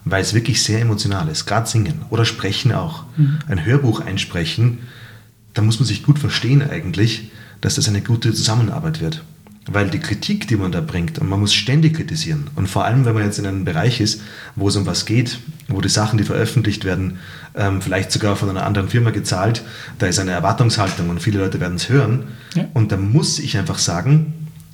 Weil es wirklich sehr emotional ist, gerade singen oder sprechen auch. Mhm. Ein Hörbuch einsprechen, da muss man sich gut verstehen eigentlich, dass das eine gute Zusammenarbeit wird. Weil die Kritik, die man da bringt, und man muss ständig kritisieren, und vor allem, wenn man jetzt in einem Bereich ist, wo es um was geht, wo die Sachen, die veröffentlicht werden, ähm, vielleicht sogar von einer anderen Firma gezahlt, da ist eine Erwartungshaltung und viele Leute werden es hören. Ja. Und da muss ich einfach sagen,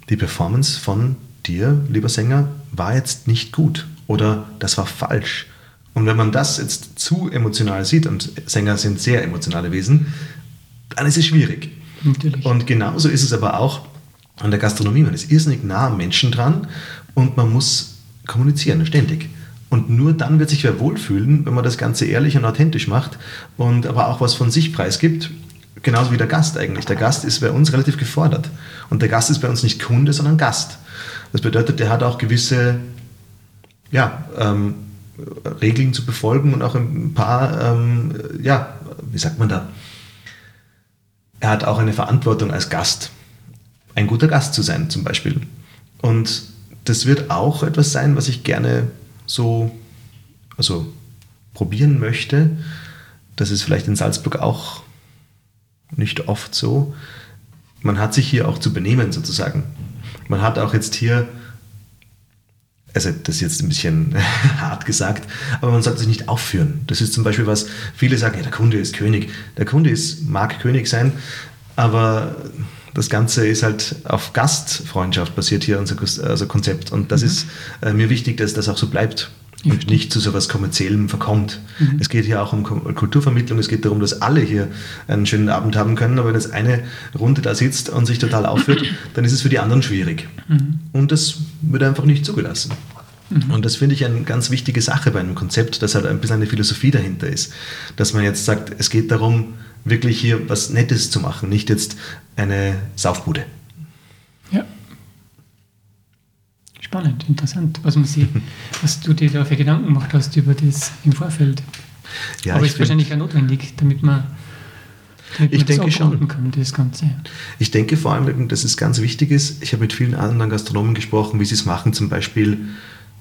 die Performance von dir, lieber Sänger, war jetzt nicht gut oder das war falsch. Und wenn man das jetzt zu emotional sieht, und Sänger sind sehr emotionale Wesen, dann ist es schwierig. Natürlich. Und genauso ist es aber auch an der Gastronomie. Man ist irrsinnig nah am Menschen dran und man muss kommunizieren, ständig. Und nur dann wird sich wer wohlfühlen, wenn man das Ganze ehrlich und authentisch macht und aber auch was von sich preisgibt. Genauso wie der Gast eigentlich. Der Gast ist bei uns relativ gefordert. Und der Gast ist bei uns nicht Kunde, sondern Gast. Das bedeutet, der hat auch gewisse ja, ähm, Regeln zu befolgen und auch ein paar, ähm, ja, wie sagt man da? Er hat auch eine Verantwortung als Gast ein guter Gast zu sein zum Beispiel. Und das wird auch etwas sein, was ich gerne so also probieren möchte. Das ist vielleicht in Salzburg auch nicht oft so. Man hat sich hier auch zu benehmen sozusagen. Man hat auch jetzt hier, also das ist jetzt ein bisschen hart gesagt, aber man sollte sich nicht aufführen. Das ist zum Beispiel was, viele sagen, ja, der Kunde ist König. Der Kunde ist, mag König sein, aber das Ganze ist halt auf Gastfreundschaft basiert hier unser also Konzept. Und das mhm. ist äh, mir wichtig, dass das auch so bleibt und nicht zu so etwas Kommerziellem verkommt. Mhm. Es geht hier auch um Kulturvermittlung, es geht darum, dass alle hier einen schönen Abend haben können, aber wenn jetzt eine Runde da sitzt und sich total aufführt, dann ist es für die anderen schwierig. Mhm. Und das wird einfach nicht zugelassen. Mhm. Und das finde ich eine ganz wichtige Sache bei einem Konzept, dass halt ein bisschen eine Philosophie dahinter ist. Dass man jetzt sagt, es geht darum, wirklich hier was Nettes zu machen, nicht jetzt eine Saufbude. Ja. Spannend, interessant, was, man sieht, was du dir da für Gedanken gemacht hast über das im Vorfeld. Ja, Aber ist wahrscheinlich auch notwendig, damit man, damit ich man denke schon. kann, das Ganze. Ich denke vor allem, dass es ganz wichtig ist, ich habe mit vielen anderen Gastronomen gesprochen, wie sie es machen, zum Beispiel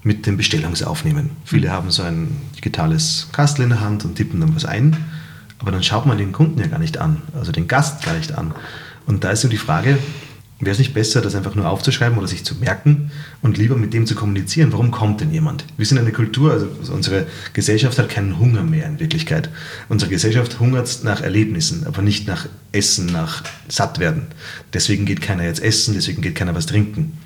mit dem Bestellungsaufnehmen. Viele mhm. haben so ein digitales Kastel in der Hand und tippen dann was ein aber dann schaut man den Kunden ja gar nicht an, also den Gast gar nicht an. Und da ist so die Frage, wäre es nicht besser, das einfach nur aufzuschreiben oder sich zu merken und lieber mit dem zu kommunizieren? Warum kommt denn jemand? Wir sind eine Kultur, also unsere Gesellschaft hat keinen Hunger mehr in Wirklichkeit. Unsere Gesellschaft hungert nach Erlebnissen, aber nicht nach Essen, nach Sattwerden. Deswegen geht keiner jetzt essen, deswegen geht keiner was trinken.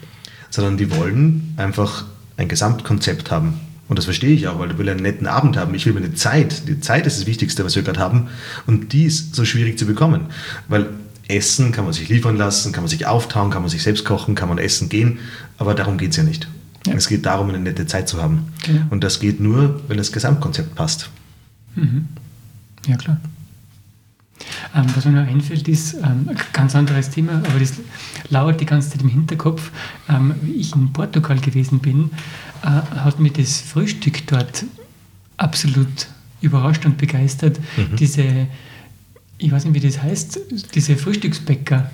Sondern die wollen einfach ein Gesamtkonzept haben, und das verstehe ich auch, weil du willst einen netten Abend haben. Ich will mir eine Zeit. Die Zeit ist das Wichtigste, was wir gerade haben. Und die ist so schwierig zu bekommen. Weil Essen kann man sich liefern lassen, kann man sich auftauen, kann man sich selbst kochen, kann man essen gehen. Aber darum geht es ja nicht. Ja. Es geht darum, eine nette Zeit zu haben. Genau. Und das geht nur, wenn das Gesamtkonzept passt. Mhm. Ja, klar. Ähm, was mir noch einfällt, ist ähm, ein ganz anderes Thema, aber das lauert die ganze Zeit im Hinterkopf. Ähm, wie ich in Portugal gewesen bin, äh, hat mich das Frühstück dort absolut überrascht und begeistert. Mhm. Diese, ich weiß nicht, wie das heißt, diese Frühstücksbäcker,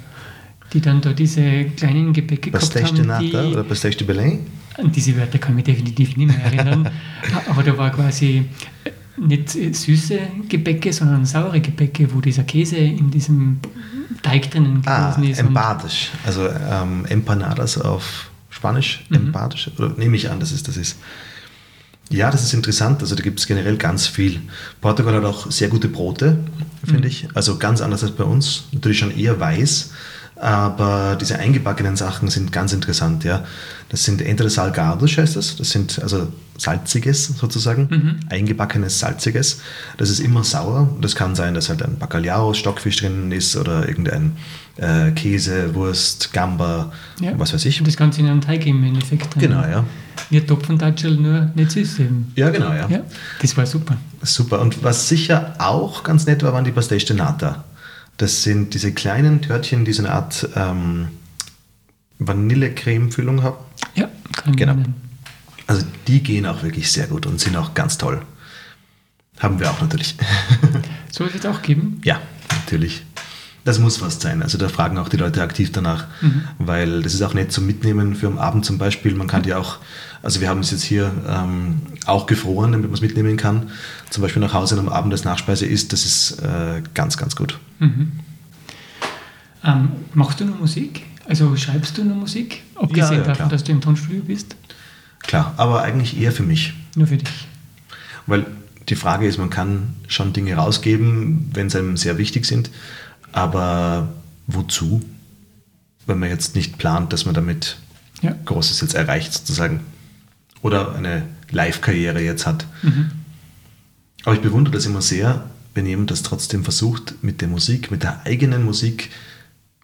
die dann da diese kleinen Gebäcke Pastéis gehabt haben. Nata oder Pastéis de Belém? An diese Wörter kann ich mich definitiv nicht mehr erinnern. Aber da war quasi nicht süße Gebäcke, sondern saure Gebäcke, wo dieser Käse in diesem Teig drinnen ah, gewesen ist. Empadisch, also ähm, Empanadas auf Spanisch, mhm. empathisch, oder nehme ich an, dass es das ist. Ja, das ist interessant. Also da gibt es generell ganz viel. Portugal hat auch sehr gute Brote, finde mhm. ich. Also ganz anders als bei uns. Natürlich schon eher weiß, aber diese eingebackenen Sachen sind ganz interessant. Ja. Das sind entweder Salgados, heißt das. Das sind also salziges sozusagen, mhm. eingebackenes salziges. Das ist immer sauer. Das kann sein, dass halt ein Bacalhau, Stockfisch drin ist oder irgendein äh, Käse, Wurst, Gamba, ja. was weiß ich. Und das Ganze in einem Teig im Endeffekt. Genau, ja. Wie Topfentatschel, nur nicht süß eben. Ja, genau, ja. ja. Das war super. Super. Und was sicher auch ganz nett war, waren die Pastéis de Nata. Das sind diese kleinen Törtchen, die so eine Art ähm, Vanillecreme-Füllung haben. Ja, kann genau. Also die gehen auch wirklich sehr gut und sind auch ganz toll. Haben wir auch natürlich. Soll es jetzt auch geben? Ja, natürlich. Das muss fast sein. Also da fragen auch die Leute aktiv danach, mhm. weil das ist auch nett zum Mitnehmen für am Abend zum Beispiel. Man kann die auch, also wir haben es jetzt hier ähm, auch gefroren, damit man es mitnehmen kann. Zum Beispiel nach Hause am Abend als Nachspeise isst, das ist äh, ganz, ganz gut. Mhm. Ähm, machst du nur Musik? Also schreibst du nur Musik? Abgesehen ja, ja, davon, dass du im Tonstudio bist? Klar, aber eigentlich eher für mich. Nur für dich. Weil die Frage ist, man kann schon Dinge rausgeben, wenn sie einem sehr wichtig sind. Aber wozu? Wenn man jetzt nicht plant, dass man damit ja. Großes jetzt erreicht, sozusagen. Oder eine Live-Karriere jetzt hat. Mhm. Aber ich bewundere das immer sehr, wenn jemand das trotzdem versucht, mit der Musik, mit der eigenen Musik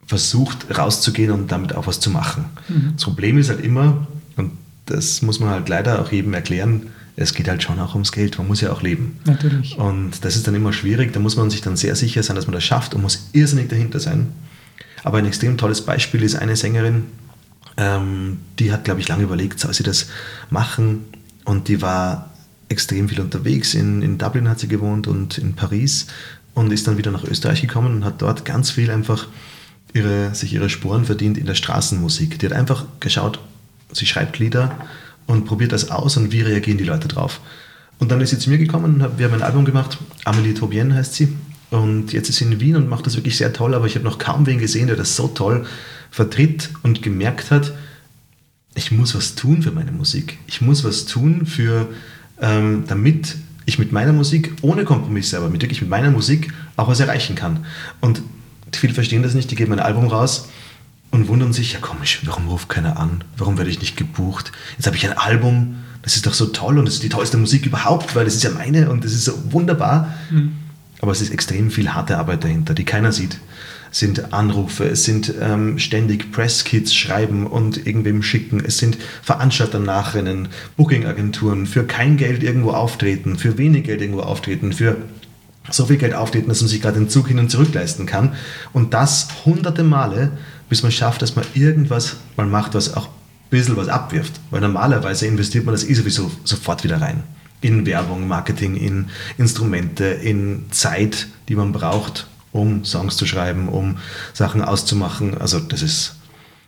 versucht rauszugehen und damit auch was zu machen. Mhm. Das Problem ist halt immer, und das muss man halt leider auch jedem erklären, es geht halt schon auch ums Geld. Man muss ja auch leben. Natürlich. Und das ist dann immer schwierig. Da muss man sich dann sehr sicher sein, dass man das schafft und muss irrsinnig dahinter sein. Aber ein extrem tolles Beispiel ist eine Sängerin, ähm, die hat, glaube ich, lange überlegt, soll sie das machen? Und die war extrem viel unterwegs. In, in Dublin hat sie gewohnt und in Paris und ist dann wieder nach Österreich gekommen und hat dort ganz viel einfach ihre, sich ihre Sporen verdient in der Straßenmusik. Die hat einfach geschaut, sie schreibt Lieder und probiert das aus und wie reagieren die Leute drauf. Und dann ist sie zu mir gekommen und wir haben ein Album gemacht, Amelie Tobienne heißt sie. Und jetzt ist sie in Wien und macht das wirklich sehr toll, aber ich habe noch kaum wen gesehen, der das so toll vertritt und gemerkt hat, ich muss was tun für meine Musik. Ich muss was tun für, ähm, damit ich mit meiner Musik, ohne Kompromisse, aber mit, wirklich mit meiner Musik auch was erreichen kann. Und viele verstehen das nicht, die geben ein Album raus und wundern sich, ja komisch, warum ruft keiner an? Warum werde ich nicht gebucht? Jetzt habe ich ein Album, das ist doch so toll und das ist die tollste Musik überhaupt, weil das ist ja meine und das ist so wunderbar. Mhm. Aber es ist extrem viel harte Arbeit dahinter, die keiner sieht. Sind Anrufe, es sind ähm, ständig Presskits schreiben und irgendwem schicken, es sind Veranstalter nachrennen, Bookingagenturen, für kein Geld irgendwo auftreten, für wenig Geld irgendwo auftreten, für so viel Geld auftreten, dass man sich gerade den Zug hin und zurück leisten kann. Und das hunderte Male bis man schafft, dass man irgendwas mal macht, was auch ein bisschen was abwirft. Weil normalerweise investiert man das eh sowieso sofort wieder rein. In Werbung, Marketing, in Instrumente, in Zeit, die man braucht, um Songs zu schreiben, um Sachen auszumachen. Also das ist.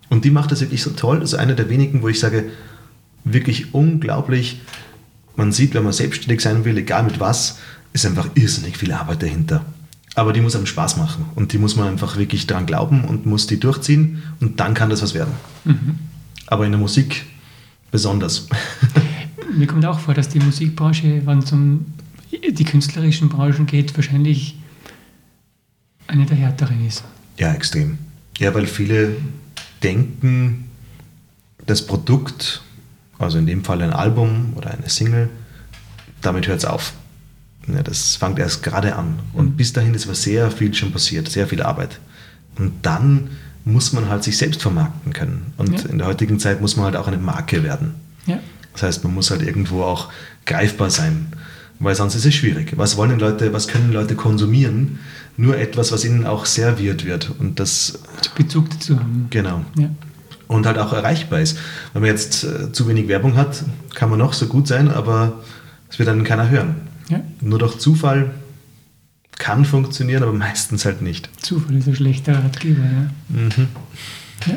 Und die macht das wirklich so toll. Das ist eine der wenigen, wo ich sage, wirklich unglaublich. Man sieht, wenn man selbstständig sein will, egal mit was, ist einfach irrsinnig viel Arbeit dahinter. Aber die muss einem Spaß machen und die muss man einfach wirklich dran glauben und muss die durchziehen und dann kann das was werden. Mhm. Aber in der Musik besonders. Mir kommt auch vor, dass die Musikbranche, wenn es um die künstlerischen Branchen geht, wahrscheinlich eine der härteren ist. Ja, extrem. Ja, weil viele denken, das Produkt, also in dem Fall ein Album oder eine Single, damit hört es auf. Ja, das fängt erst gerade an. Und mhm. bis dahin ist aber sehr viel schon passiert, sehr viel Arbeit. Und dann muss man halt sich selbst vermarkten können. Und ja. in der heutigen Zeit muss man halt auch eine Marke werden. Ja. Das heißt, man muss halt irgendwo auch greifbar sein, weil sonst ist es schwierig. Was wollen Leute, was können Leute konsumieren? Nur etwas, was ihnen auch serviert wird. Und das. Bezug dazu haben. Genau. Ja. Und halt auch erreichbar ist. Wenn man jetzt äh, zu wenig Werbung hat, kann man noch so gut sein, aber es wird dann keiner hören. Ja. Nur durch Zufall kann funktionieren, aber meistens halt nicht. Zufall ist ein schlechter Ratgeber, ja. Mhm. ja.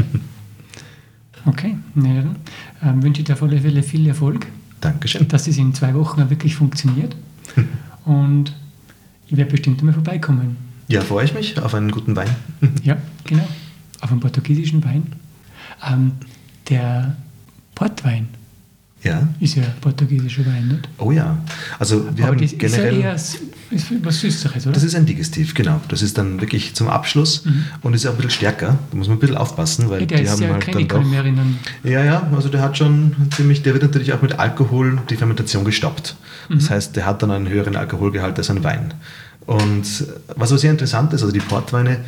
Okay, nee, dann ähm, wünsche ich dir auf alle Fälle viel Erfolg. Dankeschön. Dass es in zwei Wochen wirklich funktioniert. Und ich werde bestimmt einmal vorbeikommen. Ja, freue ich mich auf einen guten Wein. ja, genau. Auf einen portugiesischen Wein. Ähm, der Portwein ja. Ist ja portugiesischer Wein, nicht? Oh ja. Also wir Aber haben das generell. Ist ja eher was Süßeres, oder? Das ist ein Digestiv, genau. Das ist dann wirklich zum Abschluss mhm. und ist ja ein bisschen stärker. Da muss man ein bisschen aufpassen, weil ja, der die ist haben ja halt dann doch. Ja, ja, also der hat schon ziemlich, der wird natürlich auch mit Alkohol die Fermentation gestoppt. Mhm. Das heißt, der hat dann einen höheren Alkoholgehalt als ein Wein. Und was auch sehr interessant ist, also die Portweine,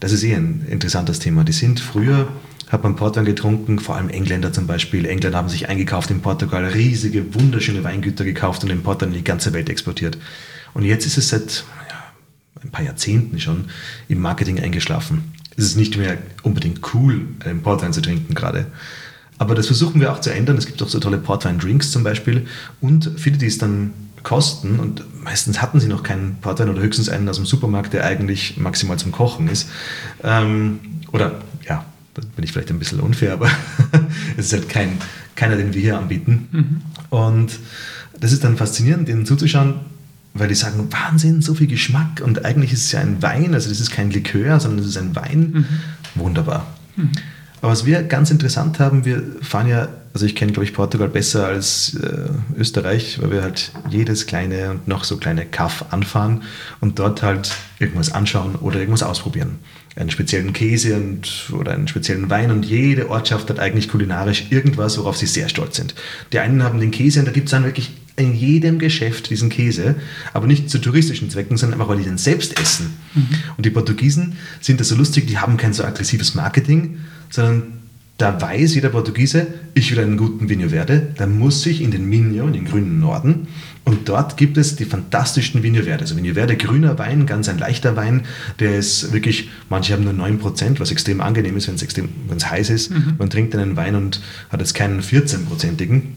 das ist eh ein interessantes Thema. Die sind früher hat man Portwein getrunken, vor allem Engländer zum Beispiel. Engländer haben sich eingekauft in Portugal, riesige, wunderschöne Weingüter gekauft und den Portwein in die ganze Welt exportiert. Und jetzt ist es seit ja, ein paar Jahrzehnten schon im Marketing eingeschlafen. Es ist nicht mehr unbedingt cool, einen Portwein zu trinken gerade. Aber das versuchen wir auch zu ändern. Es gibt auch so tolle Portwein-Drinks zum Beispiel. Und viele, die es dann Kosten und meistens hatten sie noch keinen Portwein oder höchstens einen aus dem Supermarkt, der eigentlich maximal zum Kochen ist. Ähm, oder ja, da bin ich vielleicht ein bisschen unfair, aber es ist halt kein, keiner, den wir hier anbieten. Mhm. Und das ist dann faszinierend, denen zuzuschauen, weil die sagen, Wahnsinn, so viel Geschmack und eigentlich ist es ja ein Wein, also das ist kein Likör, sondern es ist ein Wein. Mhm. Wunderbar. Mhm. Aber was wir ganz interessant haben, wir fahren ja, also ich kenne, glaube ich, Portugal besser als äh, Österreich, weil wir halt jedes kleine und noch so kleine Kaff anfahren und dort halt irgendwas anschauen oder irgendwas ausprobieren. Einen speziellen Käse und, oder einen speziellen Wein und jede Ortschaft hat eigentlich kulinarisch irgendwas, worauf sie sehr stolz sind. Die einen haben den Käse und da gibt es dann wirklich in jedem Geschäft diesen Käse, aber nicht zu touristischen Zwecken, sondern einfach, weil die den selbst essen. Mhm. Und die Portugiesen sind da so lustig, die haben kein so aggressives Marketing, sondern da weiß jeder Portugiese, ich will einen guten Vinho Verde, dann muss ich in den Minho, in den grünen Norden, und dort gibt es die fantastischsten Vinho Verde. Also Vinho Verde, grüner Wein, ganz ein leichter Wein, der ist wirklich, manche haben nur 9%, was extrem angenehm ist, wenn es extrem, wenn es heiß ist. Mhm. Man trinkt einen Wein und hat jetzt keinen 14%igen.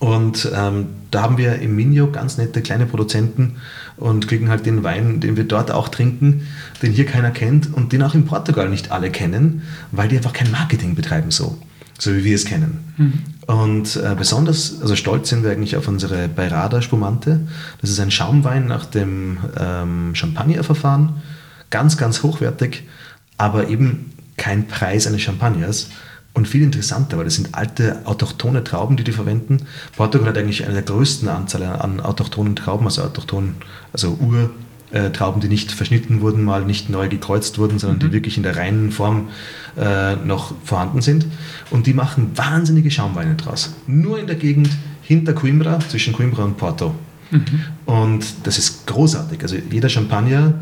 Und ähm, da haben wir im Minio ganz nette kleine Produzenten und kriegen halt den Wein, den wir dort auch trinken, den hier keiner kennt und den auch in Portugal nicht alle kennen, weil die einfach kein Marketing betreiben so, so wie wir es kennen. Mhm. Und äh, besonders, also stolz sind wir eigentlich auf unsere Beirada Spumante. Das ist ein Schaumwein nach dem ähm, Champagnerverfahren, ganz, ganz hochwertig, aber eben kein Preis eines Champagners, und viel interessanter, weil das sind alte autochtone Trauben, die die verwenden. Portugal hat eigentlich eine der größten Anzahl an autochthonen Trauben, also autochthonen, also Urtrauben, die nicht verschnitten wurden, mal nicht neu gekreuzt wurden, sondern mhm. die wirklich in der reinen Form äh, noch vorhanden sind. Und die machen wahnsinnige Schaumweine draus. Nur in der Gegend hinter Coimbra, zwischen Coimbra und Porto. Mhm. Und das ist großartig. Also jeder Champagner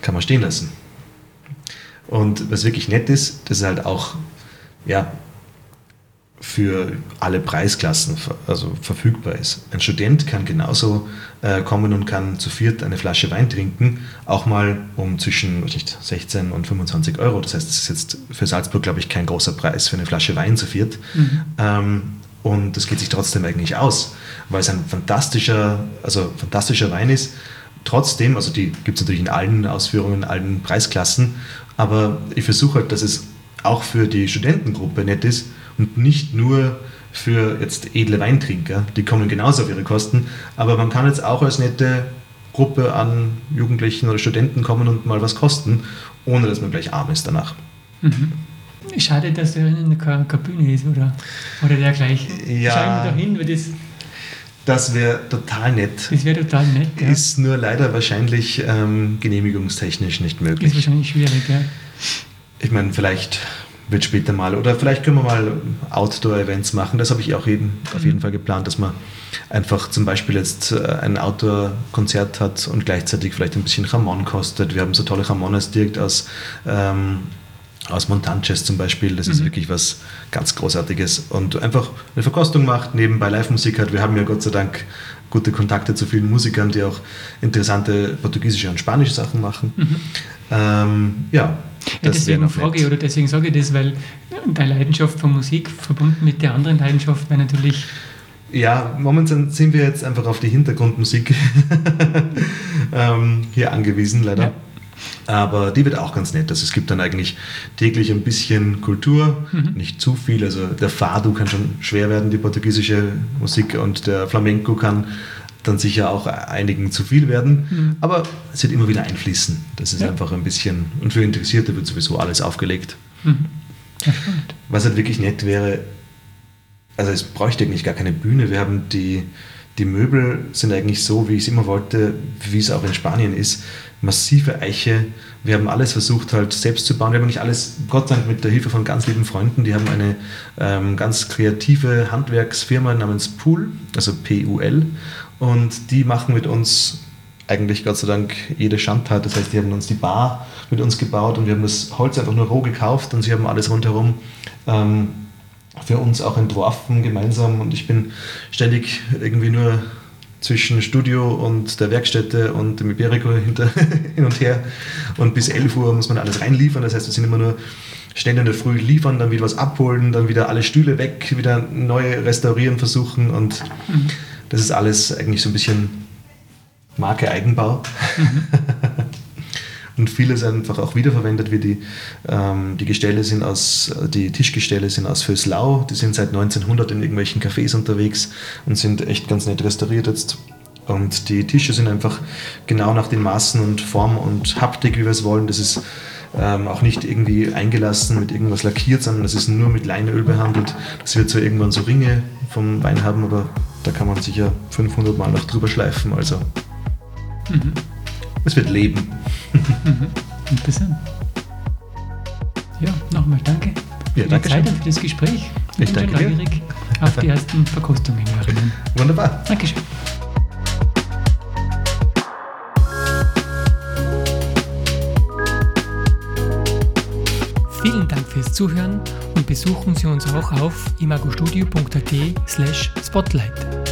kann man stehen lassen. Und was wirklich nett ist, dass es halt auch ja, für alle Preisklassen also verfügbar ist. Ein Student kann genauso äh, kommen und kann zu viert eine Flasche Wein trinken, auch mal um zwischen nicht, 16 und 25 Euro. Das heißt, das ist jetzt für Salzburg, glaube ich, kein großer Preis für eine Flasche Wein zu viert. Mhm. Ähm, und das geht sich trotzdem eigentlich aus, weil es ein fantastischer, also fantastischer Wein ist. Trotzdem, also die gibt es natürlich in allen Ausführungen, in allen Preisklassen, aber ich versuche halt, dass es auch für die Studentengruppe nett ist und nicht nur für jetzt edle Weintrinker. Die kommen genauso auf ihre Kosten. Aber man kann jetzt auch als nette Gruppe an Jugendlichen oder Studenten kommen und mal was kosten, ohne dass man gleich arm ist danach. Mhm. Schade, dass da keine, Bühne ist oder, oder dergleichen. Ja. Schauen wir da hin, weil das. Das wäre total nett. Das wäre total nett. Ja. Ist nur leider wahrscheinlich ähm, genehmigungstechnisch nicht möglich. Ist wahrscheinlich schwierig, ja. Ich meine, vielleicht wird später mal, oder vielleicht können wir mal Outdoor-Events machen. Das habe ich auch jeden, auf jeden mhm. Fall geplant, dass man einfach zum Beispiel jetzt äh, ein Outdoor-Konzert hat und gleichzeitig vielleicht ein bisschen Ramon kostet. Wir haben so tolle Ramones direkt aus ähm, aus Montanches zum Beispiel. Das mhm. ist wirklich was ganz Großartiges. Und einfach eine Verkostung macht, nebenbei Live-Musik hat. Wir haben ja Gott sei Dank gute Kontakte zu vielen Musikern, die auch interessante portugiesische und spanische Sachen machen. Mhm. Ähm, ja, ja, deswegen frage ich, oder deswegen sage ich das, weil deine Leidenschaft von Musik verbunden mit der anderen Leidenschaft wäre natürlich. Ja, momentan sind wir jetzt einfach auf die Hintergrundmusik ähm, hier angewiesen, leider. Ja. Aber die wird auch ganz nett. Also es gibt dann eigentlich täglich ein bisschen Kultur, mhm. nicht zu viel. Also der Fado kann schon schwer werden, die portugiesische Musik, und der Flamenco kann dann sicher auch einigen zu viel werden. Mhm. Aber es wird immer wieder einfließen. Das ist ja. einfach ein bisschen, und für Interessierte wird sowieso alles aufgelegt. Mhm. Ja, Was halt wirklich nett wäre, also es bräuchte eigentlich gar keine Bühne. Wir haben die, die Möbel sind eigentlich so, wie ich es immer wollte, wie es auch in Spanien ist massive Eiche. Wir haben alles versucht halt selbst zu bauen. Wir haben nicht alles, Gott sei Dank mit der Hilfe von ganz lieben Freunden, die haben eine ähm, ganz kreative Handwerksfirma namens Pool, also P-U-L. Und die machen mit uns eigentlich Gott sei Dank jede Schandtat. Das heißt, die haben uns die Bar mit uns gebaut und wir haben das Holz einfach nur roh gekauft und sie haben alles rundherum ähm, für uns auch entworfen gemeinsam. Und ich bin ständig irgendwie nur zwischen Studio und der Werkstätte und dem Iberico hinter, hin und her. Und bis 11 Uhr muss man alles reinliefern. Das heißt, wir sind immer nur schnell in der Früh liefern, dann wieder was abholen, dann wieder alle Stühle weg, wieder neu restaurieren versuchen. Und mhm. Das ist alles eigentlich so ein bisschen Marke Eigenbau. Mhm. und vieles einfach auch wiederverwendet wird. Die, ähm, die Gestelle sind aus, die Tischgestelle sind aus Föslau, die sind seit 1900 in irgendwelchen Cafés unterwegs und sind echt ganz nett restauriert jetzt. Und die Tische sind einfach genau nach den Maßen und Form und Haptik, wie wir es wollen. Das ist ähm, auch nicht irgendwie eingelassen mit irgendwas lackiert, sondern das ist nur mit Leinöl behandelt. Das wird zwar irgendwann so Ringe vom Wein haben, aber da kann man sicher 500 Mal noch drüber schleifen. Also mhm. Es wird leben. Mhm. Interessant. Ja, nochmal danke ja, für danke die Zeit und für das Gespräch. Ich, ich bin danke dir. auf die ersten Verkostungen erinnern. Wunderbar. Dankeschön. Vielen Dank fürs Zuhören und besuchen Sie uns auch auf imagostudio.at slash spotlight.